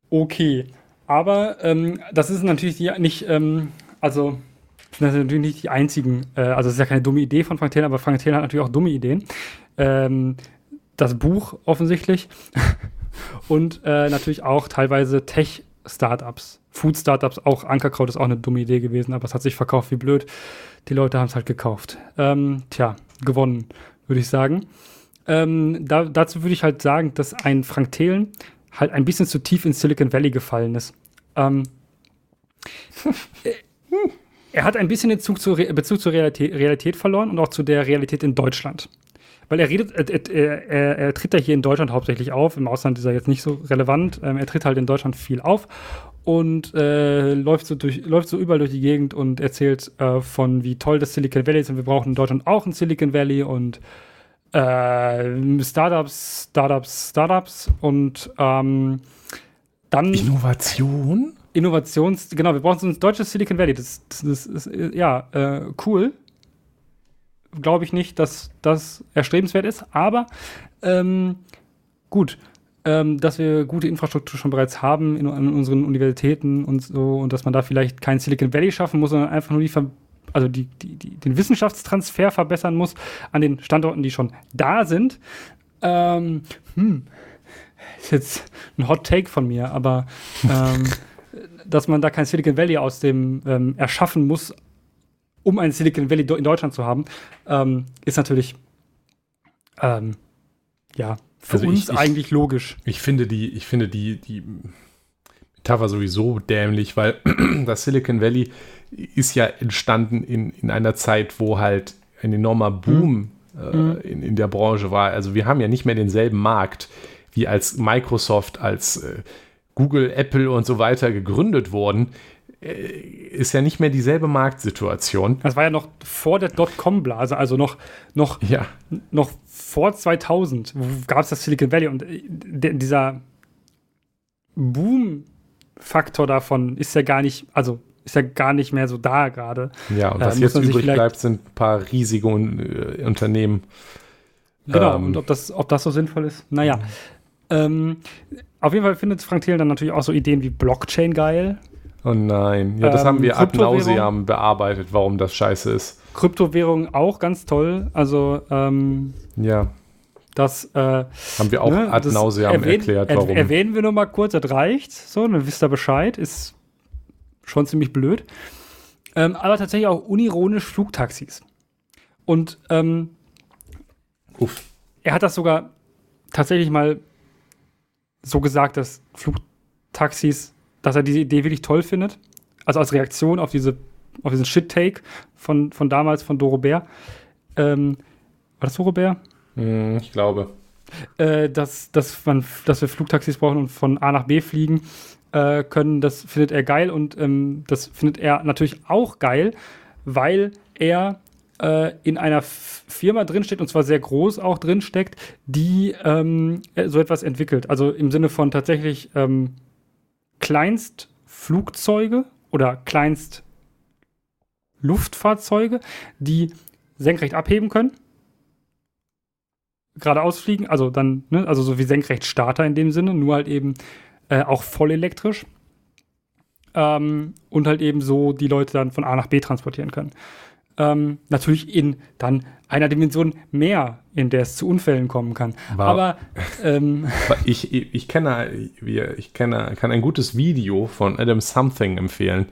Okay. Aber ähm, das ist natürlich die, nicht, ähm, also das sind natürlich nicht die einzigen, äh, also es ist ja keine dumme Idee von Frank Thelen, aber Frank Thelen hat natürlich auch dumme Ideen. Ähm, das Buch offensichtlich [laughs] und äh, natürlich auch teilweise Tech-Startups, Food-Startups, auch Ankerkraut ist auch eine dumme Idee gewesen, aber es hat sich verkauft wie blöd. Die Leute haben es halt gekauft. Ähm, tja, gewonnen, würde ich sagen. Ähm, da, dazu würde ich halt sagen, dass ein Frank Thelen halt ein bisschen zu tief in Silicon Valley gefallen ist. Ähm, [laughs] er hat ein bisschen den Zug zur Bezug zur Realität, Realität, verloren und auch zu der Realität in Deutschland. Weil er redet, er, er, er, tritt ja hier in Deutschland hauptsächlich auf. Im Ausland ist er jetzt nicht so relevant. Ähm, er tritt halt in Deutschland viel auf und äh, läuft, so durch, läuft so überall durch die Gegend und erzählt äh, von, wie toll das Silicon Valley ist und wir brauchen in Deutschland auch ein Silicon Valley und äh, Startups, Startups, Startups und ähm, dann. Innovation? Innovations, genau, wir brauchen so ein deutsches Silicon Valley. Das, das, das ist, ja, äh, cool. Glaube ich nicht, dass das erstrebenswert ist, aber ähm, gut, ähm, dass wir gute Infrastruktur schon bereits haben in, in, unseren Universitäten und so und dass man da vielleicht kein Silicon Valley schaffen muss, sondern einfach nur die, also die, die, die, den Wissenschaftstransfer verbessern muss an den Standorten, die schon da sind. Ähm, hm, ist jetzt ein Hot Take von mir, aber ähm, [laughs] dass man da kein Silicon Valley aus dem ähm, erschaffen muss, um ein Silicon Valley in Deutschland zu haben, ähm, ist natürlich ähm, ja für also uns ich, eigentlich logisch. Ich finde die, ich finde die, die Metapher sowieso dämlich, weil [clears throat] das Silicon Valley ist ja entstanden in, in einer Zeit, wo halt ein enormer Boom mhm. äh, in, in der Branche war. Also wir haben ja nicht mehr denselben Markt, wie als Microsoft, als äh, Google, Apple und so weiter gegründet wurden, äh, ist ja nicht mehr dieselbe Marktsituation. Das war ja noch vor der Dotcom-Blase, also noch, noch, ja. noch vor 2000 gab es das Silicon Valley und äh, dieser Boom-Faktor davon ist ja gar nicht, also ist ja gar nicht mehr so da gerade. Ja, und was äh, jetzt übrig bleibt, sind ein paar riesige äh, Unternehmen. Genau, ähm, und ob das, ob das so sinnvoll ist, naja. Ähm, auf jeden Fall findet Frank Thelen dann natürlich auch so Ideen wie Blockchain geil. Oh nein, ja, das ähm, haben wir ad nauseam bearbeitet, warum das scheiße ist. Kryptowährungen auch ganz toll. Also, ähm, ja. Das äh, haben wir auch ne, ad nauseam erwähnen, erklärt, warum. Erwähnen wir nur mal kurz, das reicht. So, dann wisst ihr Bescheid. Ist schon ziemlich blöd. Ähm, aber tatsächlich auch unironisch Flugtaxis. Und ähm, Uff. er hat das sogar tatsächlich mal so gesagt, dass Flugtaxis, dass er diese Idee wirklich toll findet. Also als Reaktion auf diese, auf diesen Shit-Take von, von damals von Dorobert. Ähm, war das Dorobert? Hm, ich glaube. Äh, dass, dass, man, dass wir Flugtaxis brauchen und von A nach B fliegen äh, können, das findet er geil und ähm, das findet er natürlich auch geil, weil er äh, in einer Firma drinsteckt, und zwar sehr groß auch drinsteckt, die ähm, äh, so etwas entwickelt. Also im Sinne von tatsächlich ähm, Kleinstflugzeuge oder Kleinstluftfahrzeuge, die senkrecht abheben können. Geradeaus fliegen, also dann, ne, also so wie Senkrechtstarter in dem Sinne, nur halt eben äh, auch voll elektrisch. Ähm, und halt eben so die Leute dann von A nach B transportieren können ähm, natürlich in dann einer Dimension mehr, in der es zu Unfällen kommen kann. War, Aber ähm, [laughs] ich, ich, ich, kenne, ich kenne, kann ein gutes Video von Adam Something empfehlen,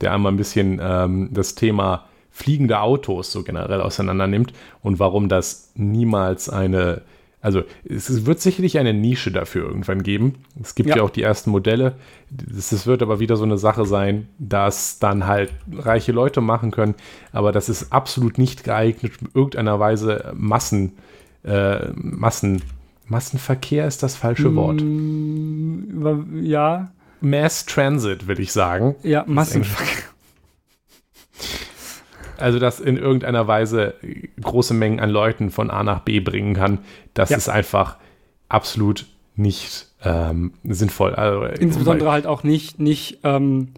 der einmal ein bisschen ähm, das Thema fliegende Autos so generell auseinander nimmt und warum das niemals eine also es wird sicherlich eine Nische dafür irgendwann geben. Es gibt ja, ja auch die ersten Modelle. Es wird aber wieder so eine Sache sein, dass dann halt reiche Leute machen können, aber das ist absolut nicht geeignet, irgendeiner Weise Massen, äh, Massen, Massenverkehr ist das falsche Wort. Mm, ja. Mass Transit, will ich sagen. Ja, Massenverkehr also das in irgendeiner Weise große Mengen an Leuten von A nach B bringen kann, das ja. ist einfach absolut nicht ähm, sinnvoll. Also, Insbesondere halt auch nicht, nicht ähm,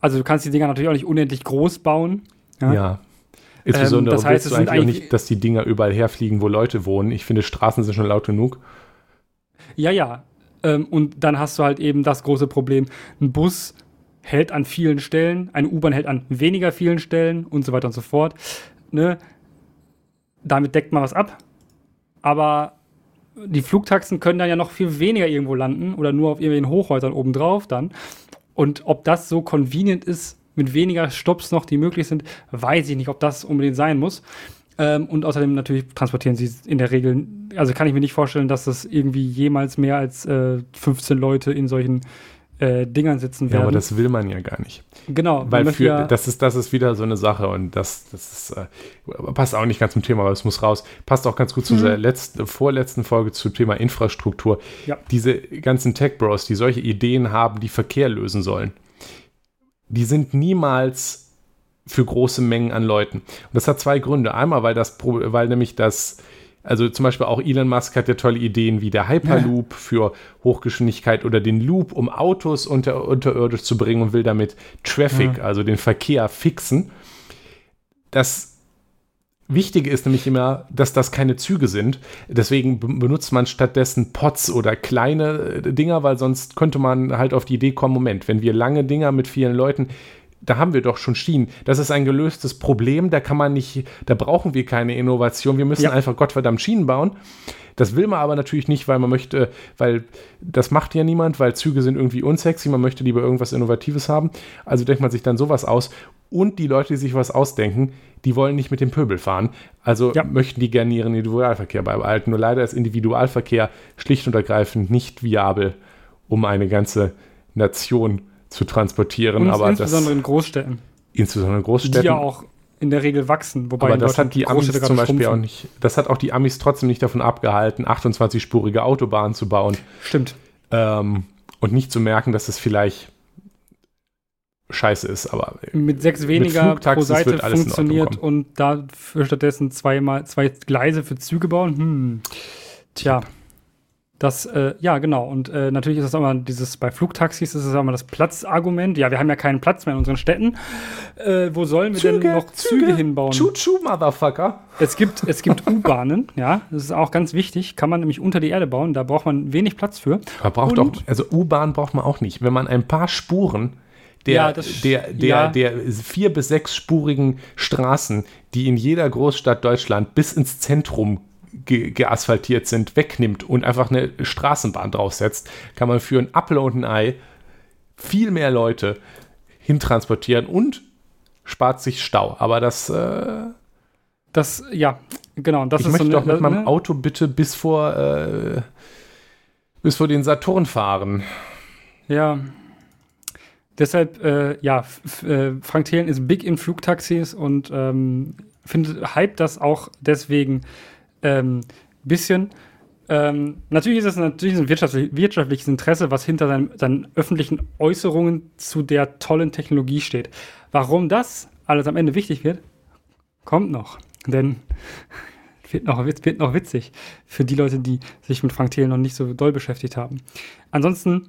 also du kannst die Dinger natürlich auch nicht unendlich groß bauen. Ja. ja. Insbesondere ähm, das heißt, willst du eigentlich auch nicht, dass die Dinger überall herfliegen, wo Leute wohnen. Ich finde, Straßen sind schon laut genug. Ja, ja. Ähm, und dann hast du halt eben das große Problem. Ein Bus hält an vielen Stellen, eine U-Bahn hält an weniger vielen Stellen und so weiter und so fort. Ne? Damit deckt man was ab. Aber die Flugtaxen können dann ja noch viel weniger irgendwo landen oder nur auf irgendwelchen Hochhäusern obendrauf dann. Und ob das so convenient ist, mit weniger Stops noch, die möglich sind, weiß ich nicht, ob das unbedingt sein muss. Ähm, und außerdem natürlich transportieren sie in der Regel, also kann ich mir nicht vorstellen, dass das irgendwie jemals mehr als äh, 15 Leute in solchen äh, Dingern sitzen werden. Ja, aber das will man ja gar nicht. Genau. Weil für, ja das, ist, das ist wieder so eine Sache und das, das ist, äh, passt auch nicht ganz zum Thema, aber es muss raus. Passt auch ganz gut zu mhm. unserer letzten, vorletzten Folge zum Thema Infrastruktur. Ja. Diese ganzen Tech-Bros, die solche Ideen haben, die Verkehr lösen sollen, die sind niemals für große Mengen an Leuten. Und das hat zwei Gründe. Einmal, weil das, weil nämlich das Also zum Beispiel auch Elon Musk hat ja tolle Ideen wie der Hyperloop ja. für Hochgeschwindigkeit oder den Loop, um Autos unter, unterirdisch zu bringen und will damit Traffic, ja. also den Verkehr fixen. Das Wichtige ist nämlich immer, dass das keine Züge sind. Deswegen benutzt man stattdessen Pots oder kleine äh, Dinger, weil sonst könnte man halt auf die Idee kommen, Moment, wenn wir lange Dinger mit vielen Leuten, da haben wir doch schon Schienen. Das ist ein gelöstes Problem, da kann man nicht, da brauchen wir keine Innovation. Wir müssen ja. einfach Gottverdammt Schienen bauen. Das will man aber natürlich nicht, weil man möchte, weil das macht ja niemand, weil Züge sind irgendwie unsexy, man möchte lieber irgendwas Innovatives haben. Also denkt man sich dann sowas aus. Und die Leute, die sich was ausdenken, die wollen nicht mit dem Pöbel fahren. Also ja. möchten die gerne ihren Individualverkehr beibehalten. Nur leider ist Individualverkehr schlicht und ergreifend nicht viabel, um eine ganze Nation zu transportieren. Und aber insbesondere das, in Großstädten. Insbesondere in Großstädten. Die ja auch in der Regel wachsen. Wobei aber das hat die Amis zum Beispiel schrumpfen. auch nicht. Das hat auch die Amis trotzdem nicht davon abgehalten, 28-spurige Autobahnen zu bauen. Stimmt. Ähm, und nicht zu merken, dass es vielleicht scheiße ist, aber mit sechs weniger mit pro Seite funktioniert und dafür stattdessen zweimal zwei Gleise für Züge bauen. Hm. Tja. Das, äh, ja, genau. Und äh, natürlich ist das immer dieses, bei Flugtaxis ist es immer das Platzargument. Ja, wir haben ja keinen Platz mehr in unseren Städten. Äh, wo sollen wir Züge, denn noch Züge, Züge hinbauen? Choo-choo, Motherfucker. Es gibt, es gibt [laughs] U-Bahnen, ja. Das ist auch ganz wichtig. Kann man nämlich unter die Erde bauen. Da braucht man wenig Platz für. Man braucht Und, auch, also U-Bahn braucht man auch nicht. Wenn man ein paar Spuren der, ja, das, der, der, ja. der vier- bis sechsspurigen Straßen, die in jeder Großstadt Deutschland bis ins Zentrum ge geasphaltiert sind, wegnimmt und einfach eine Straßenbahn draufsetzt, kann man für ein Apfel und ein Ei viel mehr Leute hintransportieren und spart sich Stau. Aber das. Äh, das, ja, genau. Das ich möchte so doch mit ne? meinem Auto bitte bis vor, äh, bis vor den Saturn fahren. Ja, Deshalb, äh, ja, äh, Frank Thelen ist big in Flugtaxis und ähm, findet, hype das auch deswegen ähm, bisschen. Ähm, natürlich ist es natürlich ein wirtschaftlich, wirtschaftliches Interesse, was hinter seinen, seinen, öffentlichen Äußerungen zu der tollen Technologie steht. Warum das alles am Ende wichtig wird, kommt noch. Denn [laughs] wird noch, wird, noch witzig für die Leute, die sich mit Frank Thelen noch nicht so doll beschäftigt haben. Ansonsten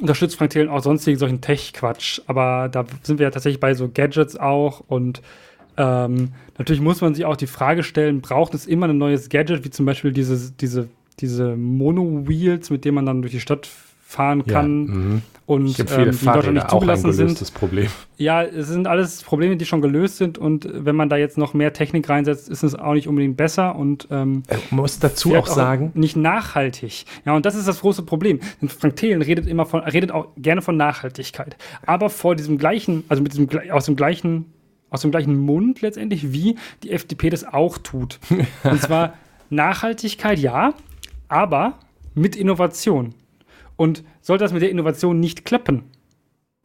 unterstützt Frank Thelen auch sonstigen solchen Tech-Quatsch. Aber da sind wir ja tatsächlich bei so Gadgets auch und ähm, natürlich muss man sich auch die Frage stellen, braucht es immer ein neues Gadget, wie zum Beispiel diese, diese, diese Mono-Wheels, mit denen man dann durch die Stadt fahren kann ja, mhm. und ähm, die Fahrräder nicht zugelassen sind. Problem. Ja, es sind alles Probleme, die schon gelöst sind und wenn man da jetzt noch mehr Technik reinsetzt, ist es auch nicht unbedingt besser und ähm, äh, muss dazu auch sagen nicht nachhaltig. Ja, und das ist das große Problem. Denn Frank Thelen redet immer von redet auch gerne von Nachhaltigkeit, aber vor diesem gleichen, also mit diesem aus dem gleichen aus dem gleichen Mund letztendlich, wie die FDP das auch tut. [laughs] und zwar Nachhaltigkeit ja, aber mit Innovation. Und sollte das mit der Innovation nicht klappen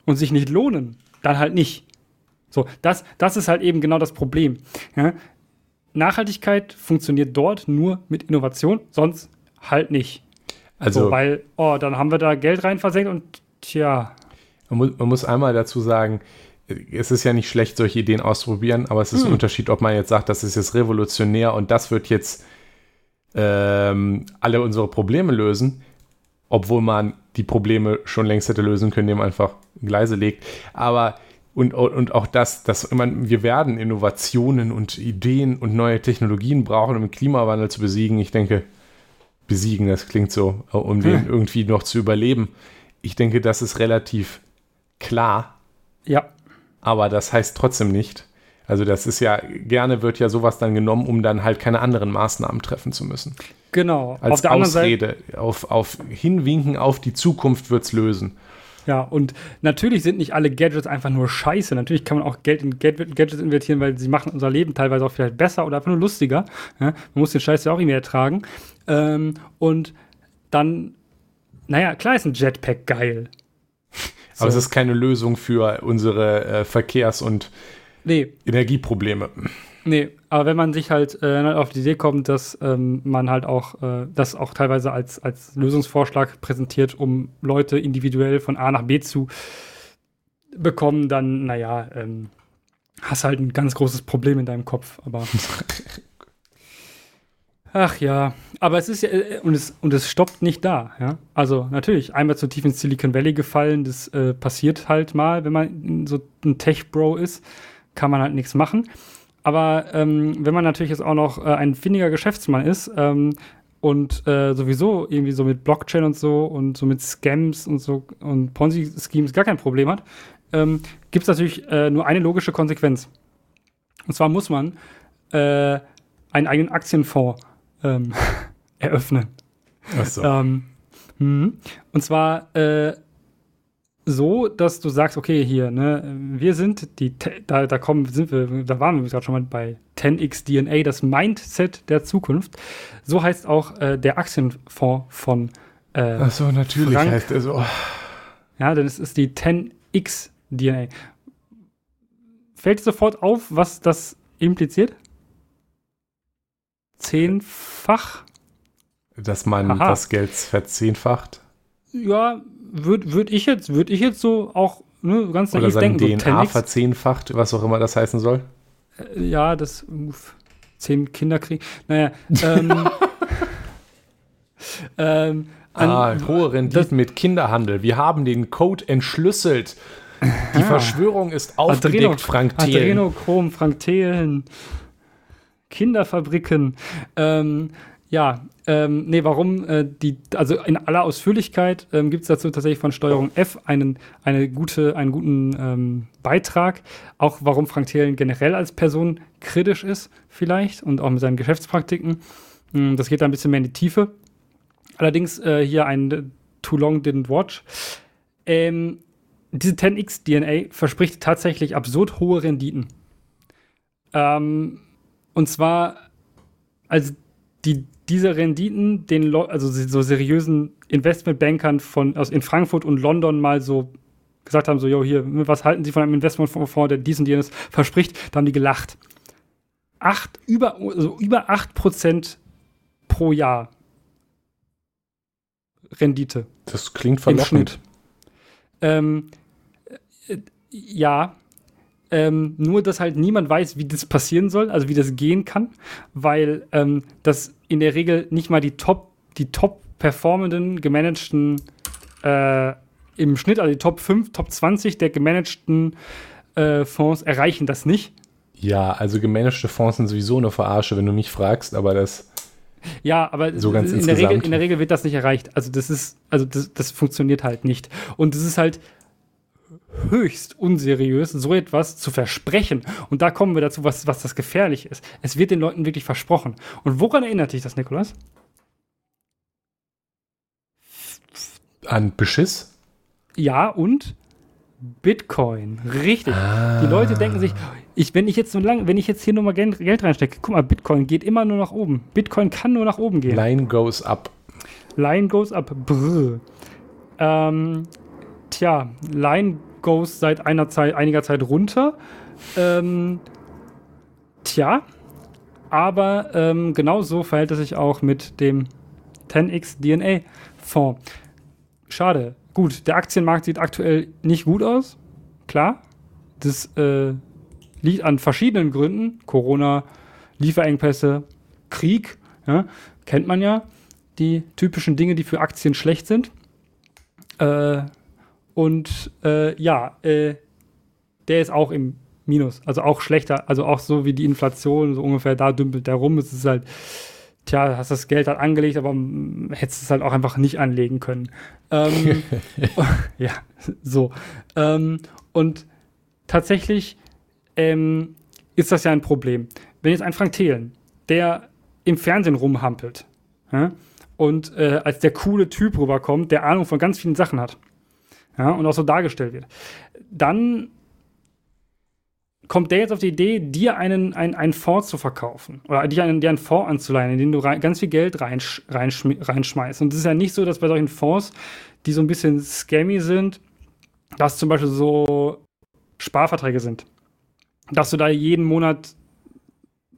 und sich nicht lohnen, dann halt nicht. So, das, das ist halt eben genau das Problem. Ja? Nachhaltigkeit funktioniert dort nur mit Innovation, sonst halt nicht. Also, so, weil, oh, dann haben wir da Geld rein versenkt und tja. Man muss, man muss einmal dazu sagen, es ist ja nicht schlecht, solche Ideen auszuprobieren, aber es ist hm. ein Unterschied, ob man jetzt sagt, das ist jetzt revolutionär und das wird jetzt ähm, alle unsere Probleme lösen obwohl man die Probleme schon längst hätte lösen können, indem man einfach Gleise legt. Aber und, und auch das, dass man, wir werden Innovationen und Ideen und neue Technologien brauchen, um den Klimawandel zu besiegen. Ich denke, besiegen, das klingt so, um den hm. irgendwie noch zu überleben. Ich denke, das ist relativ klar. Ja. Aber das heißt trotzdem nicht. Also das ist ja, gerne wird ja sowas dann genommen, um dann halt keine anderen Maßnahmen treffen zu müssen. Genau. Als auf der Ausrede, Seite, auf, auf Hinwinken auf die Zukunft wird es lösen. Ja, und natürlich sind nicht alle Gadgets einfach nur scheiße. Natürlich kann man auch Geld in Gadgets investieren, weil sie machen unser Leben teilweise auch vielleicht besser oder einfach nur lustiger. Ja, man muss den Scheiß ja auch irgendwie ertragen. Ähm, und dann, naja, klar ist ein Jetpack geil. Aber so. es ist keine Lösung für unsere äh, Verkehrs- und nee. Energieprobleme. Nee, aber wenn man sich halt äh, auf die Idee kommt, dass ähm, man halt auch äh, das auch teilweise als, als Lösungsvorschlag präsentiert, um Leute individuell von A nach B zu bekommen, dann, naja, ähm, hast halt ein ganz großes Problem in deinem Kopf. Aber [laughs] Ach ja, aber es ist ja, äh, und es, und es stoppt nicht da, ja. Also natürlich, einmal zu tief ins Silicon Valley gefallen, das äh, passiert halt mal, wenn man so ein Tech-Bro ist, kann man halt nichts machen. Aber ähm, wenn man natürlich jetzt auch noch äh, ein findiger Geschäftsmann ist ähm, und äh, sowieso irgendwie so mit Blockchain und so und so mit Scams und so und Ponzi-Schemes gar kein Problem hat, ähm, gibt es natürlich äh, nur eine logische Konsequenz. Und zwar muss man äh, einen eigenen Aktienfonds ähm, [laughs] eröffnen. Ach so. Ähm, mh. und zwar äh, so, dass du sagst, okay, hier, ne, wir sind die, da, da kommen, sind wir, da waren wir gerade schon mal bei 10x DNA, das Mindset der Zukunft. So heißt auch äh, der Aktienfonds von, äh, Ach so, natürlich Frank- heißt er so. ja, denn es ist die 10x DNA. Fällt dir sofort auf, was das impliziert? Zehnfach? Dass man Aha. das Geld verzehnfacht. Ja, würde würd ich jetzt, würde ich jetzt so auch ne, ganz Oder naiv sein denken. So DNA 10x, verzehnfacht, was auch immer das heißen soll. äh, ja, das uff, zehn Kinder kriegen. Naja, ähm, [laughs] ähm, an- ah, hohe Renditen mit Kinderhandel. Wir haben den Code entschlüsselt. Die Verschwörung ist aufgedeckt, Adreno- Frank Thelen. Adrenochrom, Frank Thelen, Kinderfabriken. Ähm, ja, ähm, nee, warum äh, die, also in aller Ausführlichkeit ähm, gibt es dazu tatsächlich von Steuerung F einen, eine gute, einen guten ähm, Beitrag, auch warum Frank Thelen generell als Person kritisch ist, vielleicht, und auch mit seinen Geschäftspraktiken. Mm, Das geht da ein bisschen mehr in die Tiefe. Allerdings äh, hier ein äh, Too Long Didn't Watch. Ähm, diese 10x DNA verspricht tatsächlich absurd hohe Renditen. Ähm, und zwar, als die, diese Renditen den Leu- also so seriösen Investmentbankern von, aus, in Frankfurt und London mal so gesagt haben, so, jo, hier, was halten Sie von einem Investmentfonds, der dies und jenes verspricht, da haben die gelacht. Acht, über, also über 8% pro Jahr Rendite Das klingt verlockend. Ähm, äh, ja, ähm, nur dass halt niemand weiß, wie das passieren soll, also wie das gehen kann, weil ähm, das in der Regel nicht mal die top, die top performenden, gemanagten äh, im Schnitt, also die Top 5, Top 20 der gemanagten äh, Fonds erreichen das nicht. Ja, also gemanagte Fonds sind sowieso eine Verarsche, wenn du mich fragst, aber das. Ja, aber So ganz in, der Regel, insgesamt. in der Regel wird das nicht erreicht. Also das ist, also das, das funktioniert halt nicht. Und es ist halt höchst unseriös, so etwas zu versprechen. Und da kommen wir dazu, was, was das gefährlich ist. Es wird den Leuten wirklich versprochen. Und woran erinnert dich das, Nikolas? An Beschiss? Ja, und Bitcoin. Richtig. Ah. Die Leute denken sich, ich, wenn ich jetzt so lang, wenn ich jetzt hier nur mal Geld, Geld reinstecke, guck mal, Bitcoin geht immer nur nach oben. Bitcoin kann nur nach oben gehen. Line goes up. Line goes up. Brr. Ähm, tja, Line goes seit einer Zeit, einiger Zeit runter. Ähm, tja, aber ähm, genau so verhält es sich auch mit dem 10x DNA Fonds. Schade. Gut, der Aktienmarkt sieht aktuell nicht gut aus. Klar. Das äh, liegt an verschiedenen Gründen. Corona, Lieferengpässe, Krieg. Ja, kennt man ja. Die typischen Dinge, die für Aktien schlecht sind. Äh, und äh, ja, äh, der ist auch im Minus. Also auch schlechter. Also auch so wie die Inflation, so ungefähr da dümpelt der rum. Es ist halt, tja, hast das Geld halt angelegt, aber mm, hättest es halt auch einfach nicht anlegen können. Ähm, [laughs] [laughs] ja, so. Ähm, und tatsächlich ähm, ist das ja ein Problem. Wenn jetzt ein Frank Thelen, der im Fernsehen rumhampelt ja, und äh, als der coole Typ rüberkommt, der Ahnung von ganz vielen Sachen hat ja, und auch so dargestellt wird, dann kommt der jetzt auf die Idee, dir einen, einen, einen Fonds zu verkaufen oder dir einen, dir einen Fonds anzuleihen, in den du rein, ganz viel Geld reinsch, reinschmi- reinschmeißt. Und es ist ja nicht so, dass bei solchen Fonds, die so ein bisschen scammy sind, dass zum Beispiel so Sparverträge sind. Dass du da jeden Monat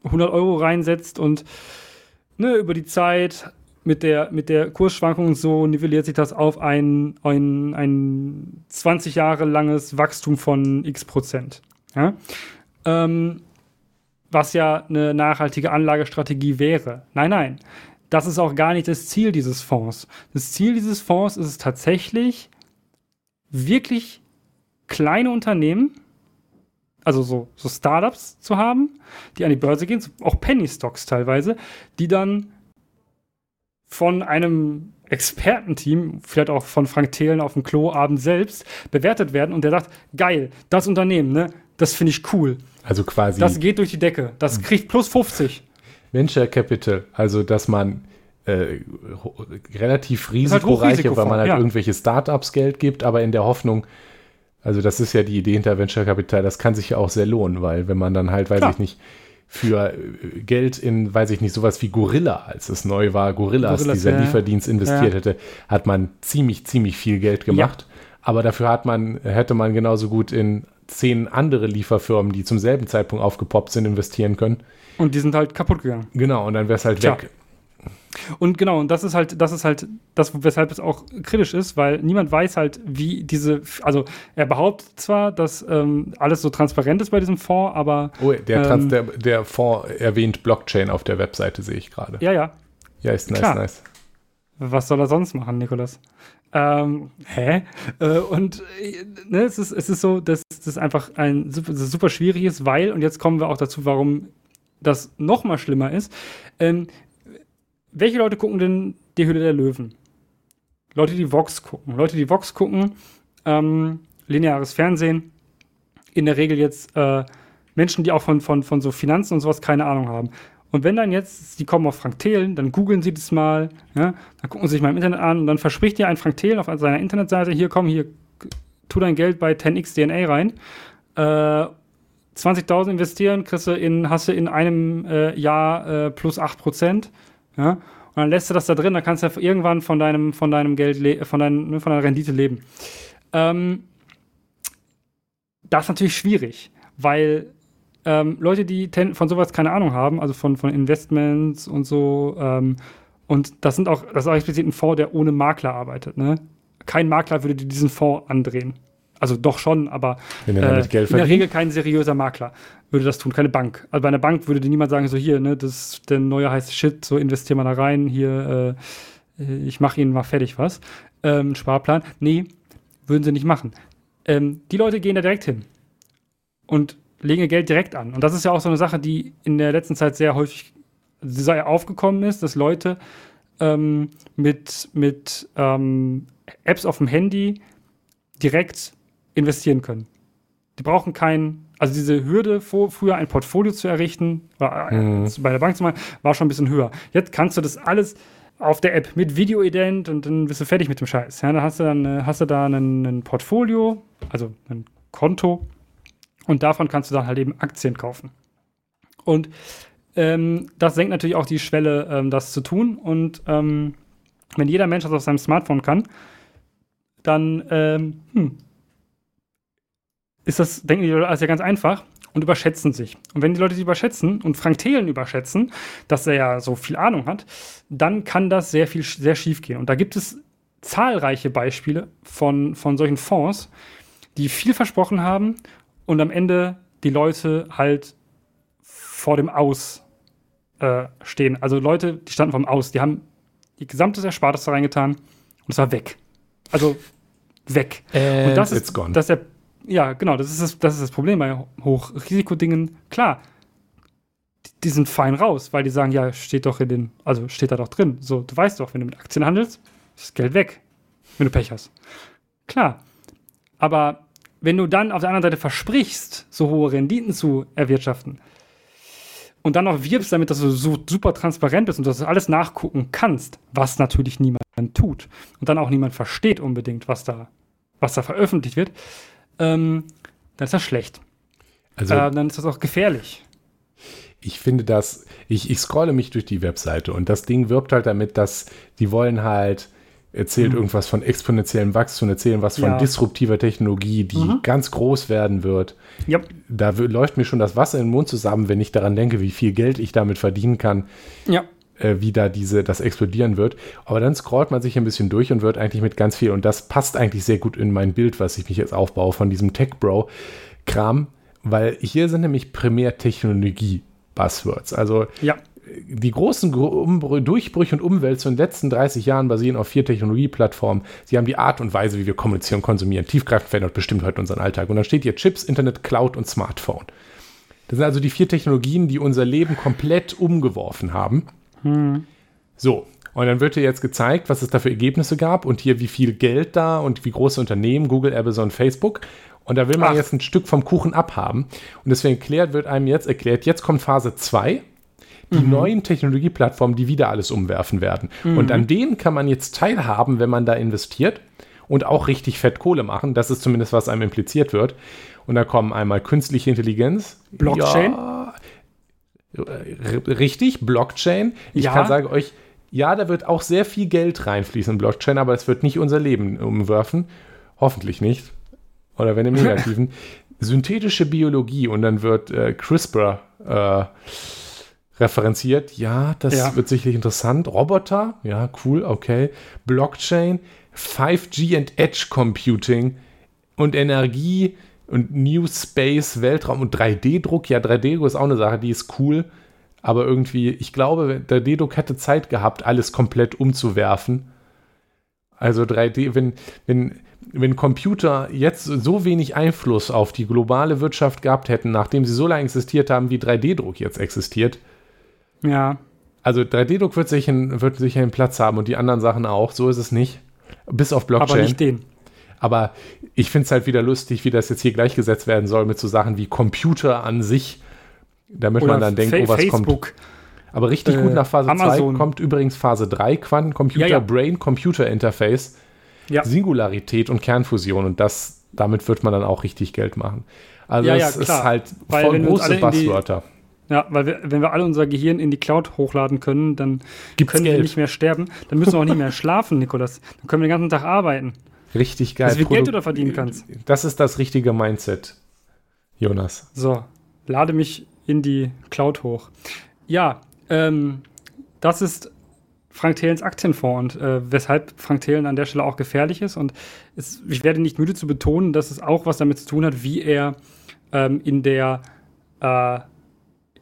100 Euro reinsetzt und ne, über die Zeit mit der, mit der Kursschwankung so nivelliert sich das auf ein, ein, ein 20 Jahre langes Wachstum von x Prozent. Ja? Ähm, was ja eine nachhaltige Anlagestrategie wäre. Nein, nein. Das ist auch gar nicht das Ziel dieses Fonds. Das Ziel dieses Fonds ist es tatsächlich, wirklich kleine Unternehmen, also so, so Startups zu haben, die an die Börse gehen, auch Penny Stocks teilweise, die dann von einem Expertenteam, vielleicht auch von Frank Thelen auf dem Klo abends selbst, bewertet werden und der sagt, geil, das Unternehmen, ne, das finde ich cool. Also quasi. Das geht durch die Decke. Das kriegt plus 50. Venture Capital, also dass man äh, relativ risikoreich, halt weil man halt ja. irgendwelche Startups Geld gibt, aber in der Hoffnung, also das ist ja die Idee hinter Venture Capital, das kann sich ja auch sehr lohnen, weil wenn man dann halt, weiß Klar. ich nicht, für äh, Geld in, weiß ich nicht, sowas wie Gorilla, als es neu war, Gorillas, Gorillas dieser ja, Lieferdienst investiert ja. hätte, hat man ziemlich, ziemlich viel Geld gemacht. Ja. Aber dafür hat man, hätte man genauso gut in zehn andere Lieferfirmen, die zum selben Zeitpunkt aufgepoppt sind, investieren können. Und die sind halt kaputt gegangen. Genau, und dann wäre es halt Tja. weg. Und genau, und das ist halt, das ist halt das, weshalb es auch kritisch ist, weil niemand weiß halt, wie diese, also er behauptet zwar, dass ähm, alles so transparent ist bei diesem Fonds, aber. Oh, der, ähm, der, der Fonds erwähnt Blockchain auf der Webseite, sehe ich gerade. Ja, ja. Ja, ist nice, Klar. nice. Was soll er sonst machen, Nikolas? Ähm, hä? Äh, und äh, ne, es, ist, es ist so, dass das einfach ein super, super schwierig ist, weil, und jetzt kommen wir auch dazu, warum das noch mal schlimmer ist. Ähm, welche Leute gucken denn die Hülle der Löwen? Leute, die Vox gucken. Leute, die Vox gucken, ähm, lineares Fernsehen, in der Regel jetzt äh, Menschen, die auch von, von, von so Finanzen und sowas keine Ahnung haben. Und wenn dann jetzt, die kommen auf Frank Thelen, dann googeln sie das mal, ja, dann gucken sie sich mal im Internet an und dann verspricht dir ein Frank Thelen auf seiner Internetseite, hier komm, hier, tu dein Geld bei 10x DNA rein. Äh, 20.000 investieren, kriegst du in, hast du in einem äh, Jahr äh, plus 8%. Ja? Und dann lässt du das da drin, dann kannst du irgendwann von deinem, von deinem Geld, von, dein, ne, von deiner Rendite leben. Ähm, das ist natürlich schwierig, weil ähm, Leute, die von sowas keine Ahnung haben, also von, von Investments und so, ähm, und das sind auch, das ist auch explizit ein Fonds, der ohne Makler arbeitet. Ne? Kein Makler würde diesen Fonds andrehen. Also doch schon, aber äh, in der Regel kein seriöser Makler würde das tun, keine Bank. Also bei einer Bank würde dir niemand sagen, so hier, ne, das ist der neue heiße Shit, so investieren wir da rein, hier, äh, ich mache ihnen mal fertig was. Ähm, Sparplan. Nee, würden sie nicht machen. Ähm, die Leute gehen da direkt hin und legen ihr Geld direkt an. Und das ist ja auch so eine Sache, die in der letzten Zeit sehr häufig sehr aufgekommen ist, dass Leute ähm, mit, mit ähm, Apps auf dem Handy direkt investieren können. Die brauchen kein, also diese Hürde vor, früher ein Portfolio zu errichten, war, mhm. bei der Bank zu machen, war schon ein bisschen höher. Jetzt kannst du das alles auf der App mit Videoident und dann bist du fertig mit dem Scheiß. Ja, dann hast du dann äh, hast du da ein, ein Portfolio, also ein Konto und davon kannst du dann halt eben Aktien kaufen. Und ähm, das senkt natürlich auch die Schwelle, ähm, das zu tun. Und ähm, wenn jeder Mensch das auf seinem Smartphone kann, dann ähm, hm, ist das, denken die Leute, alles ja ganz einfach und überschätzen sich. Und wenn die Leute sich überschätzen und Frank Thelen überschätzen, dass er ja so viel Ahnung hat, dann kann das sehr viel, sehr schief gehen. Und da gibt es zahlreiche Beispiele von, von solchen Fonds, die viel versprochen haben und am Ende die Leute halt vor dem Aus äh, stehen. Also Leute, die standen vom Aus, die haben ihr gesamtes Erspartes da reingetan und es war weg. Also weg. And und das ist, gone. das ist der ja, genau, das ist das, das ist das Problem bei Hochrisikodingen. Klar, die, die, sind fein raus, weil die sagen, ja, steht doch in den, also steht da doch drin. So, du weißt doch, wenn du mit Aktien handelst, ist das Geld weg, wenn du Pech hast. Klar. Aber wenn du dann auf der anderen Seite versprichst, so hohe Renditen zu erwirtschaften und dann noch wirbst damit, dass du so super transparent bist und dass du alles nachgucken kannst, was natürlich niemand tut und dann auch niemand versteht unbedingt, was da, was da veröffentlicht wird, ähm, dann ist das schlecht. Also, äh, dann ist das auch gefährlich. Ich finde das, ich, ich scrolle mich durch die Webseite und das Ding wirbt halt damit, dass die wollen halt, erzählt mhm. irgendwas von exponentiellem Wachstum, erzählen was von ja. disruptiver Technologie, die mhm. ganz groß werden wird. Yep. Da läuft mir schon das Wasser in den Mund zusammen, wenn ich daran denke, wie viel Geld ich damit verdienen kann. Ja äh, wie da diese, das explodieren wird. Aber dann scrollt man sich ein bisschen durch und wird eigentlich mit ganz viel, und das passt eigentlich sehr gut in mein Bild, was ich mich jetzt aufbaue von diesem Tech-Bro-Kram, weil hier sind nämlich primär Technologie Buzzwords. Also Ja. die großen Gro- Durchbrüche und Umwälzungen in den letzten 30 Jahren basieren auf vier Technologieplattformen. Sie haben die Art und Weise, wie wir kommunizieren und konsumieren, tiefgreifend verändert, bestimmt heute unseren Alltag. Und dann steht hier Chips, Internet, Cloud und Smartphone. Das sind also die vier Technologien, die unser Leben komplett umgeworfen haben. So, und dann wird dir jetzt gezeigt, was es da für Ergebnisse gab und hier wie viel Geld da und wie große Unternehmen, Google, Amazon, Facebook. Und da will man Ach. jetzt ein Stück vom Kuchen abhaben. Und deswegen erklärt, wird einem jetzt erklärt, jetzt kommt Phase 2, die neuen Technologieplattformen, die wieder alles umwerfen werden. Und an denen kann man jetzt teilhaben, wenn man da investiert und auch richtig fett Kohle machen. Das ist zumindest, was einem impliziert wird. Und da kommen einmal künstliche Intelligenz. Blockchain? Ja, richtig, Blockchain. Ich Ja. kann sagen euch, ja, da wird auch sehr viel Geld reinfließen in Blockchain, aber es wird nicht unser Leben umwerfen. Hoffentlich nicht. Oder wenn im [laughs] Negativen. Synthetische Biologie und dann wird äh, CRISPR äh, referenziert. Ja, das Ja. wird sicherlich interessant. Roboter, ja, cool, okay. Blockchain, 5G and Edge Computing und Energie und New Space, Weltraum und 3D-Druck. Ja, 3D-Druck ist auch eine Sache, die ist cool. Aber irgendwie, ich glaube, 3D-Druck hätte Zeit gehabt, alles komplett umzuwerfen. Also 3D, wenn, wenn, wenn Computer jetzt so wenig Einfluss auf die globale Wirtschaft gehabt hätten, nachdem sie so lange existiert haben, wie 3D-Druck jetzt existiert, Ja. also 3D-Druck wird sicher, einen- wird sicher einen Platz haben und die anderen Sachen auch, so ist es nicht. Bis auf Blockchain. Aber nicht den. Aber ich finde es halt wieder lustig, wie das jetzt hier gleichgesetzt werden soll mit so Sachen wie Computer an sich, damit man dann denkt, oh, was kommt. Facebook. Aber richtig äh, gut nach Phase 2 Amazon. kommt übrigens Phase 3, Quantencomputer, Ja, ja. Brain-Computer-Interface, Ja. Singularität und Kernfusion und das, damit wird man dann auch richtig Geld machen. Also es ist halt Weil voll wir große Buzzwörter. Ja, weil wir, wenn wir alle unser Gehirn in die Cloud hochladen können, dann Gibt's können wir Geld. nicht mehr sterben. Dann müssen wir auch nicht mehr schlafen, Nikolas. Dann können wir den ganzen Tag arbeiten. Richtig geil. Dass du Geld oder verdienen kannst. Das ist das richtige Mindset, Jonas. So, lade mich in die Cloud hoch. Ja, ähm, das ist Frank Thelens Aktienfonds und äh, weshalb Frank Thelen an der Stelle auch gefährlich ist. Und es, ich werde nicht müde zu betonen, dass es auch was damit zu tun hat, wie er ähm, in der äh,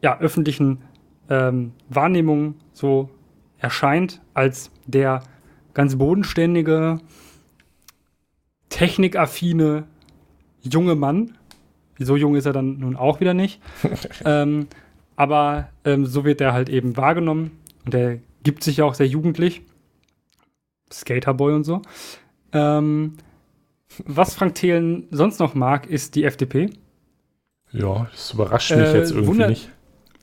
ja, öffentlichen ähm, Wahrnehmung so erscheint als der ganz bodenständige, technikaffine junge Mann. So jung ist er dann nun auch wieder nicht. [laughs] ähm, aber ähm, so wird er halt eben wahrgenommen und er gibt sich ja auch sehr jugendlich. Skaterboy und so. Ähm, was Frank Thelen sonst noch mag, ist die FDP. Ja, das überrascht mich Äh, jetzt irgendwie wunder- nicht.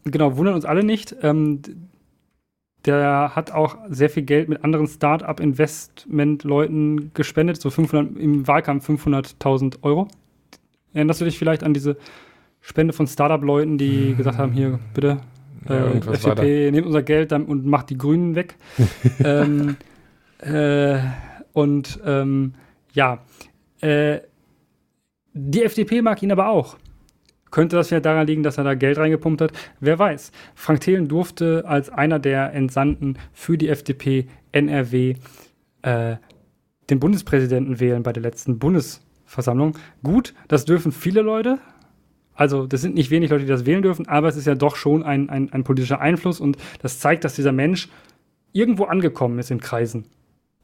Genau, wundern uns alle nicht. Ähm, der hat auch sehr viel Geld mit anderen Start-up-Investment-Leuten gespendet, so 500, im Wahlkampf 500.000 Euro. Erinnerst du dich vielleicht an diese Spende von Startup-Leuten, die gesagt haben, hier, bitte, Ja, äh, FDP, nehmt unser Geld und macht die Grünen weg. [laughs] ähm, äh, und ähm, ja, äh, die FDP mag ihn aber auch. Könnte das ja daran liegen, dass er da Geld reingepumpt hat? Wer weiß. Frank Thelen durfte als einer der Entsandten für die FDP NRW äh, den Bundespräsidenten wählen bei der letzten Bundesversammlung. Gut, das dürfen viele Leute. Also, das sind nicht wenig Leute, die das wählen dürfen, aber es ist ja doch schon ein, ein, ein politischer Einfluss und das zeigt, dass dieser Mensch irgendwo angekommen ist in Kreisen.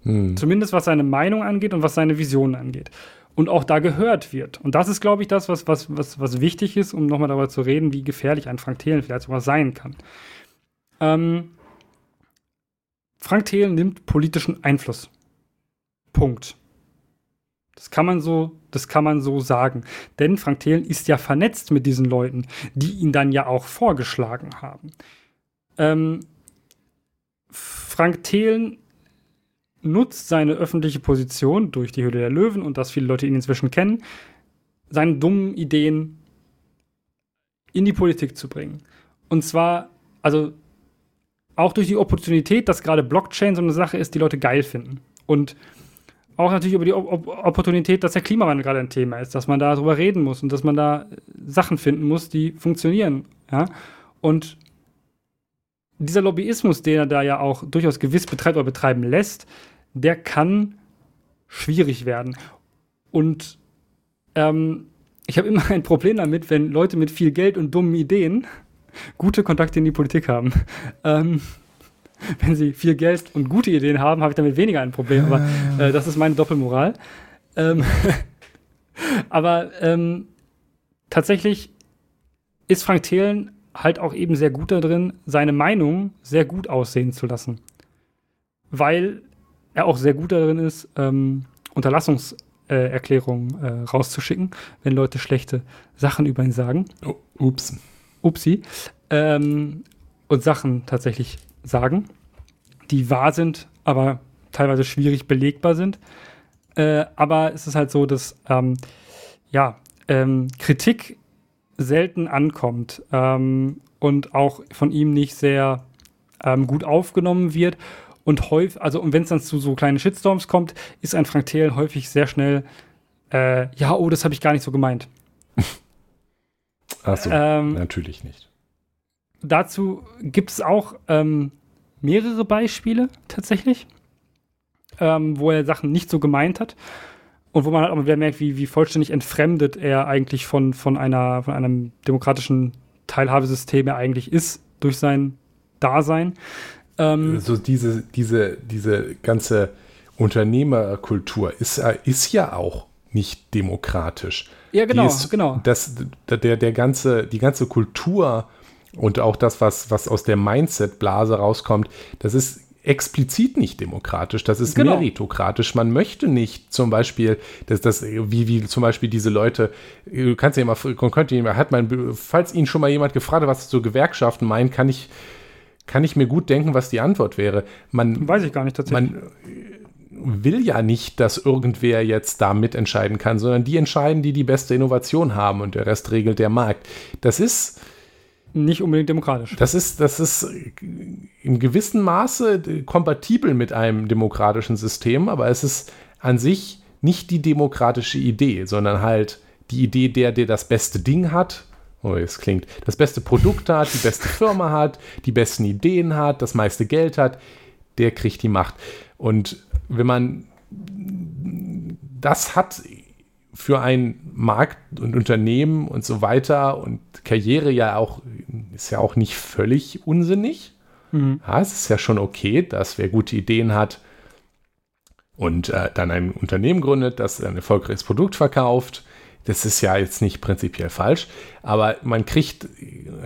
Hm. Zumindest was seine Meinung angeht und was seine Visionen angeht. Und auch da gehört wird. Und das ist, glaube ich, das, was, was, was, was wichtig ist, um nochmal darüber zu reden, wie gefährlich ein Frank Thelen vielleicht sogar sein kann. Ähm, Frank Thelen nimmt politischen Einfluss. Punkt. Das kann man so, das kann man so sagen. Denn Frank Thelen ist ja vernetzt mit diesen Leuten, die ihn dann ja auch vorgeschlagen haben. Ähm, Frank Thelen nutzt seine öffentliche Position durch die Höhle der Löwen und dass viele Leute ihn inzwischen kennen, seine dummen Ideen in die Politik zu bringen. Und zwar, also auch durch die Opportunität, dass gerade Blockchain so eine Sache ist, die Leute geil finden. Und auch natürlich über die Op Opportunität, dass der Klimawandel gerade ein Thema ist, dass man darüber reden muss und dass man da Sachen finden muss, die funktionieren. Ja? Und dieser Lobbyismus, den er da ja auch durchaus gewiss betreibt oder betreiben lässt, der kann schwierig werden. Und ähm, ich habe immer [laughs] ein Problem damit, wenn Leute mit viel Geld und dummen Ideen [laughs] gute Kontakte in die Politik haben. [laughs] Ähm, wenn sie viel Geld und gute Ideen haben, habe ich damit weniger ein Problem. Aber äh, das ist meine Doppelmoral. Ähm, aber ähm, tatsächlich ist Frank Thelen halt auch eben sehr gut darin, seine Meinung sehr gut aussehen zu lassen. Weil er auch sehr gut darin ist, ähm, Unterlassungserklärungen äh, rauszuschicken, wenn Leute schlechte Sachen über ihn sagen. Oh, ups. Upsi. Ähm, und Sachen tatsächlich sagen, die wahr sind, aber teilweise schwierig belegbar sind. Äh, aber es ist halt so, dass ähm, ja, ähm, Kritik selten ankommt ähm, und auch von ihm nicht sehr ähm, gut aufgenommen wird. Und häufig, also und wenn es dann zu so kleinen Shitstorms kommt, ist ein Frank Thelen häufig sehr schnell, äh, ja, oh, das habe ich gar nicht so gemeint. Achso, ähm, natürlich nicht. Dazu gibt es auch ähm, mehrere Beispiele tatsächlich, ähm, wo er Sachen nicht so gemeint hat. Und wo man halt auch wieder merkt, wie, wie vollständig entfremdet er eigentlich von, von, einer, von einem demokratischen Teilhabesystem er eigentlich ist, durch sein Dasein. Ähm, so diese, diese, diese ganze Unternehmerkultur ist, ist ja auch nicht demokratisch. Ja, genau, ist, genau. Das, der, der ganze, die ganze Kultur und auch das, was, was aus der Mindset-Blase rauskommt, das ist explizit nicht demokratisch, das ist genau. meritokratisch. Man möchte nicht zum Beispiel, dass das, wie, wie zum Beispiel diese Leute, du kannst ja immer, könnt ihr, hat man, falls ihn schon mal jemand gefragt hat, was so Gewerkschaften meinen, kann ich, kann ich mir gut denken, was die Antwort wäre. Man, Weiß ich gar nicht tatsächlich. Man will ja nicht, dass irgendwer jetzt da mitentscheiden kann, sondern die entscheiden, die die beste Innovation haben und der Rest regelt der Markt. Das ist, nicht unbedingt demokratisch. Das ist, das ist in gewissem Maße kompatibel mit einem demokratischen System, aber es ist an sich nicht die demokratische Idee, sondern halt die Idee der, der das beste Ding hat. Oh, es klingt, das beste Produkt hat, die beste Firma hat, die besten Ideen hat, das meiste Geld hat, der kriegt die Macht. Und wenn man das hat für ein Markt und Unternehmen und so weiter und Karriere ja auch, ist ja auch nicht völlig unsinnig. Mhm. Ja, es ist ja schon okay, dass wer gute Ideen hat und äh, dann ein Unternehmen gründet, das ein erfolgreiches Produkt verkauft. Das ist ja jetzt nicht prinzipiell falsch, aber man kriegt,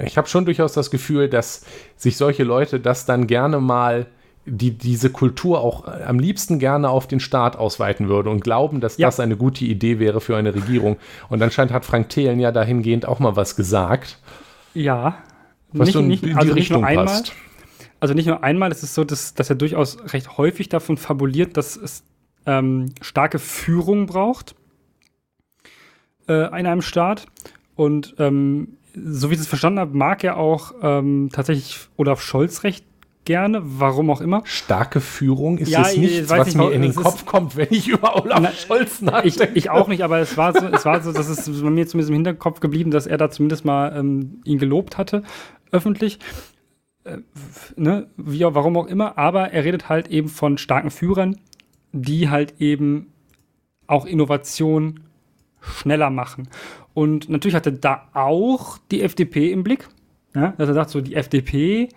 ich habe schon durchaus das Gefühl, dass sich solche Leute das dann gerne mal die diese Kultur auch am liebsten gerne auf den Staat ausweiten würde und glauben, dass ja. das eine gute Idee wäre für eine Regierung. Und anscheinend hat Frank Thelen ja dahingehend auch mal was gesagt. Ja. Was nicht, so in, nicht, in also die Richtung einmal, passt. Also nicht nur einmal, es ist so, dass, dass er durchaus recht häufig davon fabuliert, dass es ähm, starke Führung braucht äh, in einem Staat. Und ähm, so wie ich es verstanden habe, mag er auch ähm, tatsächlich Olaf Scholz recht gerne, warum auch immer. Starke Führung ist ja, es nichts, was nicht, mir in den Kopf kommt, wenn ich über Olaf na, Scholz nachdenke. Ich, ich, auch nicht, aber es war so, es war so, dass es bei mir zumindest im Hinterkopf geblieben, dass er da zumindest mal ähm, ihn gelobt hatte, öffentlich. Äh, ne, wie, warum auch immer, aber er redet halt eben von starken Führern, die halt eben auch Innovation schneller machen. Und natürlich hat er da auch die FDP im Blick. Ja, dass er sagt, so die FDP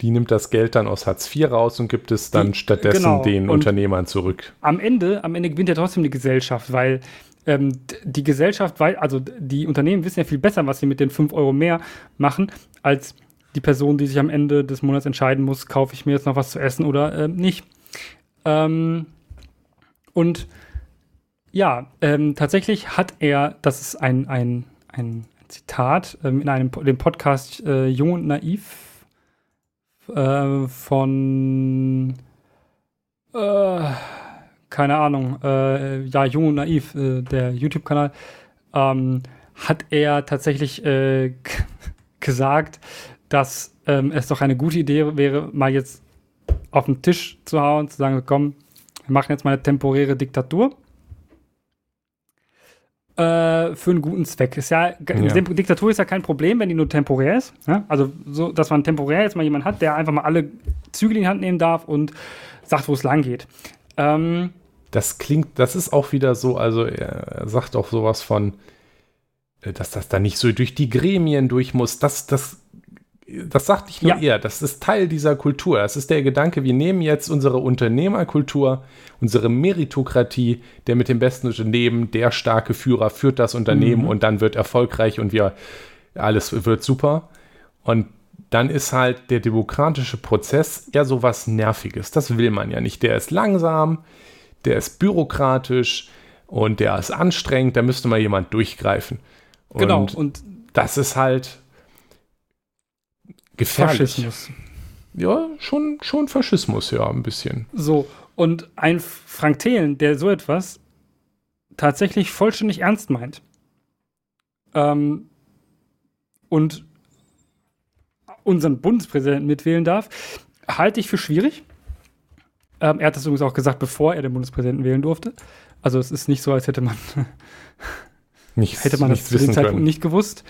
die nimmt das Geld dann aus Hartz IV raus und gibt es dann die, stattdessen genau. den und Unternehmern zurück. Am Ende, am Ende gewinnt ja trotzdem die Gesellschaft, weil ähm, die Gesellschaft, weil, also die Unternehmen wissen ja viel besser, was sie mit den 5 Euro mehr machen, als die Person, die sich am Ende des Monats entscheiden muss, kaufe ich mir jetzt noch was zu essen oder äh, nicht. Ähm, und ja, ähm, tatsächlich hat er, das ist ein, ein, ein Zitat ähm, in einem dem Podcast äh, Jung und Naiv äh, von äh, keine Ahnung, äh, ja, Jung und Naiv, äh, der YouTube-Kanal, ähm, hat er tatsächlich äh, [laughs] gesagt, dass ähm, es doch eine gute Idee wäre, mal jetzt auf den Tisch zu hauen, zu sagen, komm, wir machen jetzt mal eine temporäre Diktatur äh, für einen guten Zweck. Ist ja, ja. Diktatur ist ja kein Problem, wenn die nur temporär ist. Ja? Also, so, dass man temporär jetzt mal jemanden hat, der einfach mal alle Zügel in die Hand nehmen darf und sagt, wo es lang geht. Ähm, das klingt, das ist auch wieder so, also er sagt auch sowas von, dass das da nicht so durch die Gremien durch muss. Das, das, das sagt nicht nur Ja. er, das ist Teil dieser Kultur. Das ist der Gedanke, wir nehmen jetzt unsere Unternehmerkultur, unsere Meritokratie, der mit dem besten Unternehmen, der starke Führer führt das Unternehmen Mhm. und dann wird erfolgreich und wir, alles wird super. Und dann ist halt der demokratische Prozess eher so was Nerviges. Das will man ja nicht. Der ist langsam, der ist bürokratisch und der ist anstrengend. Da müsste mal jemand durchgreifen. Und Genau, und das ist halt gefährlich. Faschismus. Ja, schon, schon Faschismus, ja, ein bisschen. So, und ein Frank Thelen, der so etwas tatsächlich vollständig ernst meint ähm, und unseren Bundespräsidenten mitwählen darf, halte ich für schwierig. Ähm, er hat das übrigens auch gesagt, bevor er den Bundespräsidenten wählen durfte. Also es ist nicht so, als hätte man, Nichts, [laughs] hätte man das zu dem Zeitpunkt nicht gewusst.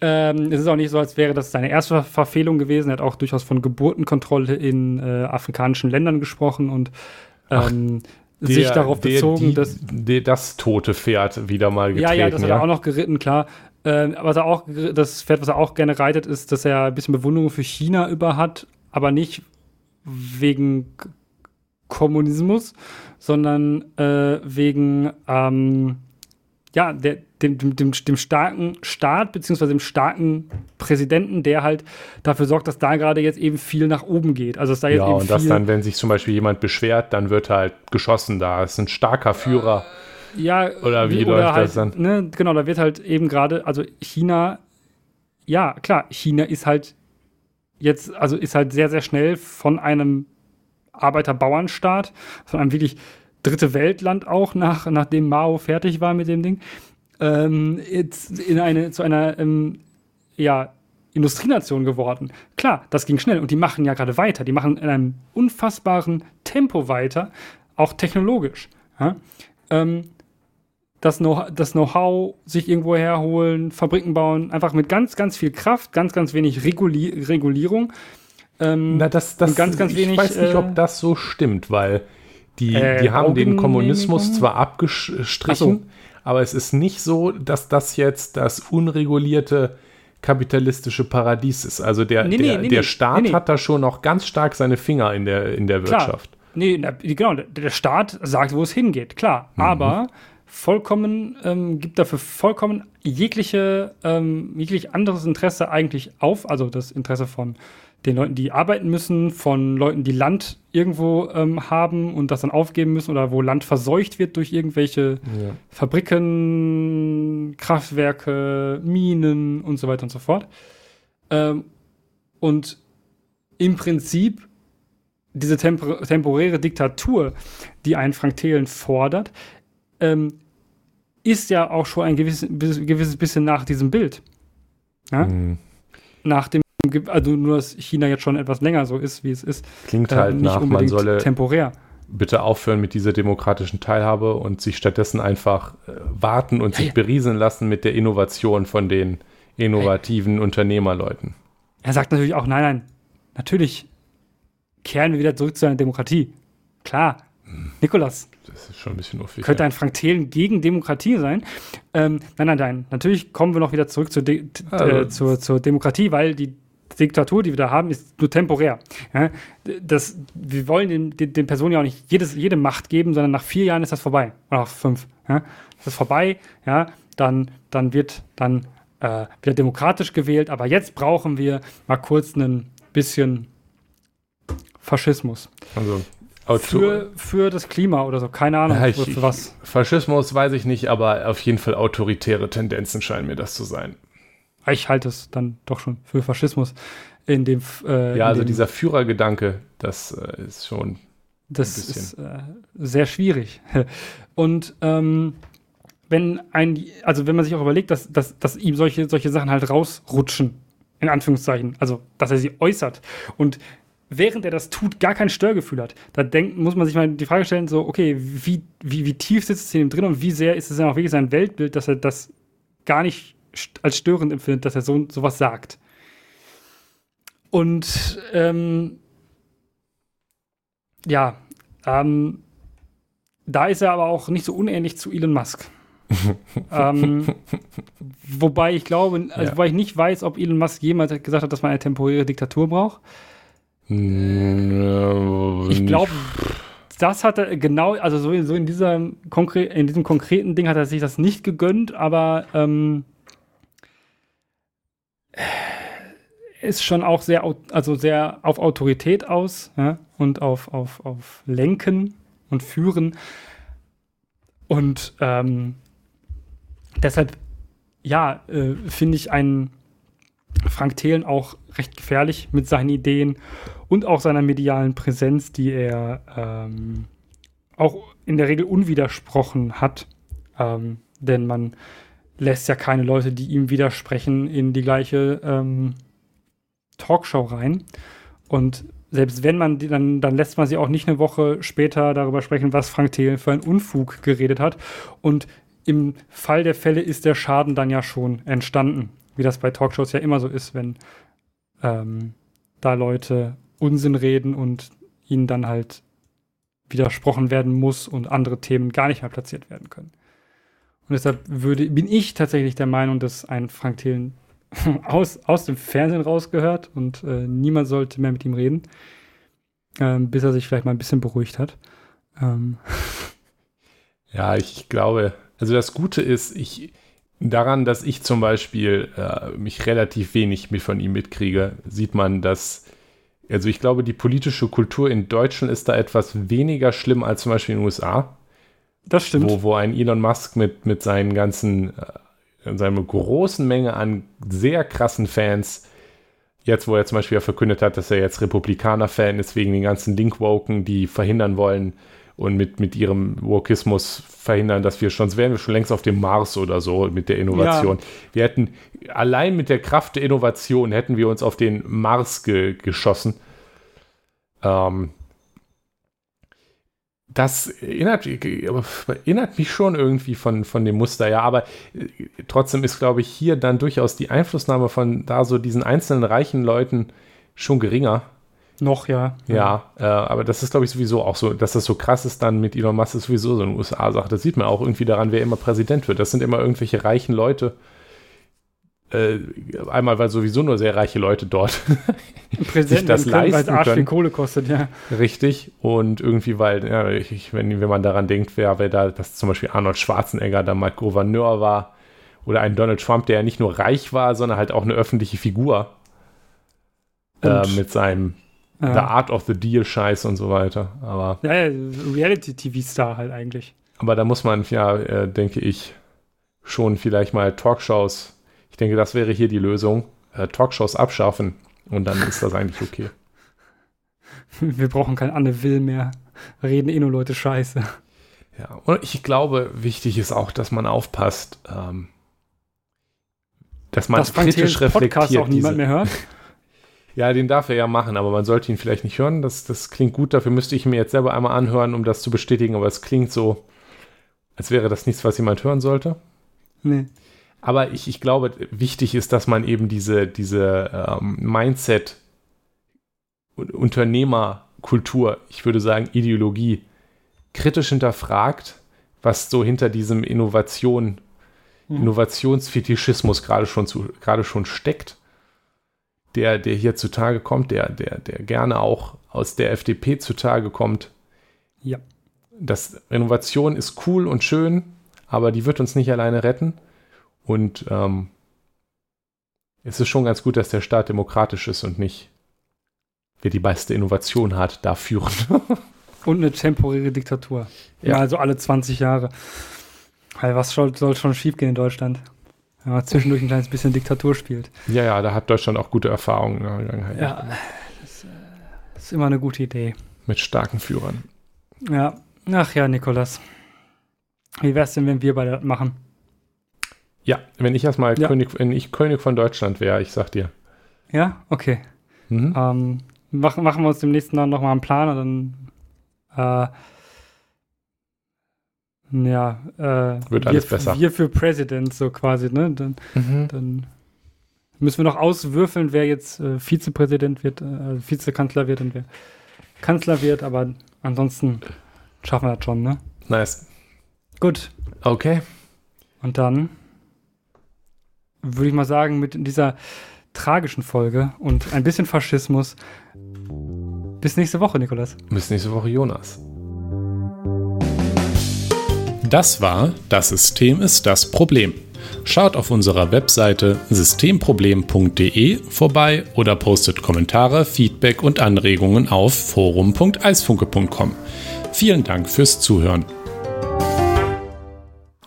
Ähm, es ist auch nicht so, als wäre das seine erste Ver- Verfehlung gewesen. Er hat auch durchaus von Geburtenkontrolle in äh, afrikanischen Ländern gesprochen und Ach, ähm, sich darauf der, bezogen, die, dass. der, das tote Pferd wieder mal Ja, getreten. ja, das hat er auch noch geritten, klar. Ähm, was er auch, das Pferd, was er auch gerne reitet, ist, dass er ein bisschen Bewunderung für China über hat, aber nicht wegen Kommunismus, sondern äh, wegen ähm, ja, der, dem, dem, dem, dem starken Staat, beziehungsweise dem starken Präsidenten, der halt dafür sorgt, dass da gerade jetzt eben viel nach oben geht. Also dass da jetzt Ja, eben und dass dann, wenn sich zum Beispiel jemand beschwert, dann wird halt geschossen. Da ist ein starker Führer. Ja, Oder wie läuft halt, das dann? Ne, genau, da wird halt eben gerade, also China, ja, klar, China ist halt jetzt, also ist halt sehr, sehr schnell von einem Arbeiter-Bauernstaat, von einem wirklich dritte Weltland auch, nach, nachdem Mao fertig war mit dem Ding, ähm, jetzt in eine, zu einer, ähm, ja, Industrienation geworden. Klar, das ging schnell und die machen ja gerade weiter. Die machen in einem unfassbaren Tempo weiter, auch technologisch. Ja? Ähm, das Know- das Know-how sich irgendwo herholen, Fabriken bauen, einfach mit ganz, ganz viel Kraft, ganz, ganz wenig Reguli Regulierung. Ähm, Na, das, das, ganz, ganz ich wenig, weiß nicht, äh, ob das so stimmt, weil die, Äh, die haben den? Kommunismus zwar abgestrichen, aber es ist nicht so, dass das jetzt das unregulierte kapitalistische Paradies ist. Also der, Nee, der, nee, der nee. Staat hat da schon noch ganz stark seine Finger in der, in der Klar. Wirtschaft. Nee, na, genau, der, der Staat sagt, wo es hingeht, klar. Mhm. Aber vollkommen, ähm, gibt dafür vollkommen jegliche, ähm, jeglich anderes Interesse eigentlich auf, also das Interesse von den Leuten, die arbeiten müssen, von Leuten, die Land irgendwo ähm, haben und das dann aufgeben müssen oder wo Land verseucht wird durch irgendwelche Ja. Fabriken, Kraftwerke, Minen und so weiter und so fort. Ähm, und im Prinzip diese tempor temporäre Diktatur, die ein Frank Thelen fordert, ähm, ist ja auch schon ein gewisses, gewisses bisschen nach diesem Bild. Ja? Hm. Nach dem, Ge- also nur, dass China jetzt schon etwas länger so ist, wie es ist. Klingt äh, halt nicht nach, man solle temporär. bitte aufhören mit dieser demokratischen Teilhabe und sich stattdessen einfach äh, warten und Ja, sich ja. berieseln lassen mit der Innovation von den innovativen Unternehmerleuten. Er sagt natürlich auch, nein, nein, natürlich kehren wir wieder zurück zu einer Demokratie. Klar. Nikolas, Das ist schon ein bisschen uffig. könnte ja. ein Frank Thelen gegen Demokratie sein? Ähm, nein, nein, nein. Natürlich kommen wir noch wieder zurück zur, De Also- äh, zur, zur Demokratie, weil die Diktatur, die wir da haben, ist nur temporär. Ja? Das, wir wollen den, den, den Personen ja auch nicht jedes, jede Macht geben, sondern nach vier Jahren ist das vorbei. Oder nach fünf. Ja? Das ist vorbei, ja, dann, dann wird dann äh, wieder demokratisch gewählt. Aber jetzt brauchen wir mal kurz ein bisschen Faschismus. Also, Für, für das Klima oder so, keine Ahnung, Ja, ich- was. Faschismus weiß ich nicht, aber auf jeden Fall autoritäre Tendenzen scheinen mir das zu sein. Ich halte es dann doch schon für Faschismus. In dem, äh, in Ja, also dem, dieser Führergedanke, das äh, ist schon. das ist äh, sehr schwierig. [laughs] Und ähm, wenn ein, also wenn man sich auch überlegt, dass, dass, dass ihm solche, solche Sachen halt rausrutschen, in Anführungszeichen, also dass er sie äußert und während er das tut, gar kein Störgefühl hat, da denkt, muss man sich mal die Frage stellen, so, okay, wie, wie, wie tief sitzt es in ihm drin und wie sehr ist es dann auch wirklich sein Weltbild, dass er das gar nicht als störend empfindet, dass er so sowas sagt. Und ähm, ja, ähm, da ist er aber auch nicht so unähnlich zu Elon Musk. [laughs] ähm, wobei ich glaube, also Ja. wobei ich nicht weiß, ob Elon Musk jemals gesagt hat, dass man eine temporäre Diktatur braucht. Ich glaube, das hat er genau, also so, so in, dieser in diesem konkreten Ding hat er sich das nicht gegönnt, aber ähm, ist schon auch sehr, also sehr auf Autorität aus ja, und auf, auf, auf Lenken und Führen. Und ähm, deshalb, ja, äh, finde ich einen Frank Thelen auch recht gefährlich mit seinen Ideen und auch seiner medialen Präsenz, die er ähm, auch in der Regel unwidersprochen hat. Ähm, denn man lässt ja keine Leute, die ihm widersprechen, in die gleiche ähm, Talkshow rein. Und selbst wenn man die, dann, dann lässt man sie auch nicht eine Woche später darüber sprechen, was Frank Thelen für einen Unfug geredet hat. Und im Fall der Fälle ist der Schaden dann ja schon entstanden. Wie das bei Talkshows ja immer so ist, wenn ähm, da Leute Unsinn reden und ihnen dann halt widersprochen werden muss und andere Themen gar nicht mehr platziert werden können. Und deshalb würde, bin ich tatsächlich der Meinung, dass ein Frank Thelen [laughs] aus, aus dem Fernsehen rausgehört und äh, niemand sollte mehr mit ihm reden, ähm, bis er sich vielleicht mal ein bisschen beruhigt hat. Ähm, [laughs] Ja, ich glaube, also das Gute ist, ich daran, dass ich zum Beispiel äh, mich relativ wenig mit von ihm mitkriege, sieht man, dass also ich glaube, die politische Kultur in Deutschland ist da etwas weniger schlimm als zum Beispiel in den USA, das stimmt. wo, wo ein Elon Musk mit, mit seinen ganzen, äh, seiner großen Menge an sehr krassen Fans, jetzt wo er zum Beispiel ja verkündet hat, dass er jetzt Republikaner-Fan ist, wegen den ganzen Link-Woken, die verhindern wollen und mit, mit ihrem Wokismus verhindern, dass wir schon, wären wir schon längst auf dem Mars oder so mit der Innovation. Wir hätten, allein mit der Kraft der Innovation hätten wir uns auf den Mars ge geschossen. Ähm, das erinnert, erinnert mich schon irgendwie von, von dem Muster, ja, aber äh, trotzdem ist, glaube ich, hier dann durchaus die Einflussnahme von da so diesen einzelnen reichen Leuten schon geringer. Noch, ja. Ja, äh, aber das ist, glaube ich, sowieso auch so, dass das so krass ist dann mit Elon Musk ist sowieso so eine USA-Sache. Das sieht man auch irgendwie daran, wer immer Präsident wird. Das sind immer irgendwelche reichen Leute. Äh, einmal, weil sowieso nur sehr reiche Leute dort [laughs] Präsident das weil es leisten Arsch viel können. Kohle kostet, ja. Richtig. Und irgendwie, weil, ja, ich, wenn, wenn man daran denkt, wer, wer da, dass zum Beispiel Arnold Schwarzenegger da mal Gouverneur war oder ein Donald Trump, der ja nicht nur reich war, sondern halt auch eine öffentliche Figur äh, mit seinem The Ja, Art of the Deal Scheiß und so weiter. Aber, ja, ja Reality-TV-Star halt eigentlich. aber da muss man, ja, äh, denke ich, schon vielleicht mal Talkshows, ich denke, das wäre hier die Lösung, äh, Talkshows abschaffen und dann ist das eigentlich okay. [laughs] Wir brauchen kein Anne Will mehr. Reden eh nur Leute scheiße. Ja, und ich glaube, wichtig ist auch, dass man aufpasst, ähm, dass man Dass kritisch Thelens Podcast reflektiert. auch niemand mehr hört. [laughs] Ja, den darf er ja machen, aber man sollte ihn vielleicht nicht hören. Das, das klingt gut, dafür müsste ich mir jetzt selber einmal anhören, um das zu bestätigen, aber es klingt so, als wäre das nichts, was jemand hören sollte. Nee. Aber ich, ich glaube, wichtig ist, dass man eben diese, diese ähm, Mindset, und Unternehmerkultur, ich würde sagen Ideologie, kritisch hinterfragt, was so hinter diesem Innovation, Mhm. Innovationsfetischismus gerade schon, zu, gerade schon steckt, der, der hier zutage kommt, der, der, der gerne auch aus der FDP zutage kommt. Ja. Das Innovation ist cool und schön, aber die wird uns nicht alleine retten. Und ähm, es ist schon ganz gut, dass der Staat demokratisch ist und nicht, wer die beste Innovation hat, da führen. [laughs] Und eine temporäre Diktatur. Ja. Ja, also alle 20 Jahre. Weil was soll, soll schon schiefgehen in Deutschland? Wenn man zwischendurch ein kleines bisschen Diktatur spielt. ja, ja, da hat Deutschland auch gute Erfahrungen in der Vergangenheit Ja, das, äh, das ist immer eine gute Idee. mit starken Führern. Ja, ach ja, Nikolas. Wie wär's denn, wenn wir beide das machen? Ja, wenn ich erstmal Ja. König, wenn ich König von Deutschland wäre, ich sag dir. Ja, okay. Mhm. Ähm, machen, machen wir uns demnächst dann nochmal einen Plan und dann äh, ja, äh, Wird wir, alles besser. Wir für President, so quasi, ne? Dann, Mhm. dann müssen wir noch auswürfeln, wer jetzt äh, Vizepräsident wird, äh, Vizekanzler wird und wer Kanzler wird, aber ansonsten schaffen wir das schon, ne? Nice. Gut, Okay. Und dann würde ich mal sagen, mit dieser tragischen Folge und ein bisschen Faschismus. Bis nächste Woche, Nikolas. Bis nächste Woche, Jonas. Das war Das System ist das Problem. Schaut auf unserer Webseite systemproblem.de vorbei oder postet Kommentare, Feedback und Anregungen auf forum.eisfunke.com. Vielen Dank fürs Zuhören.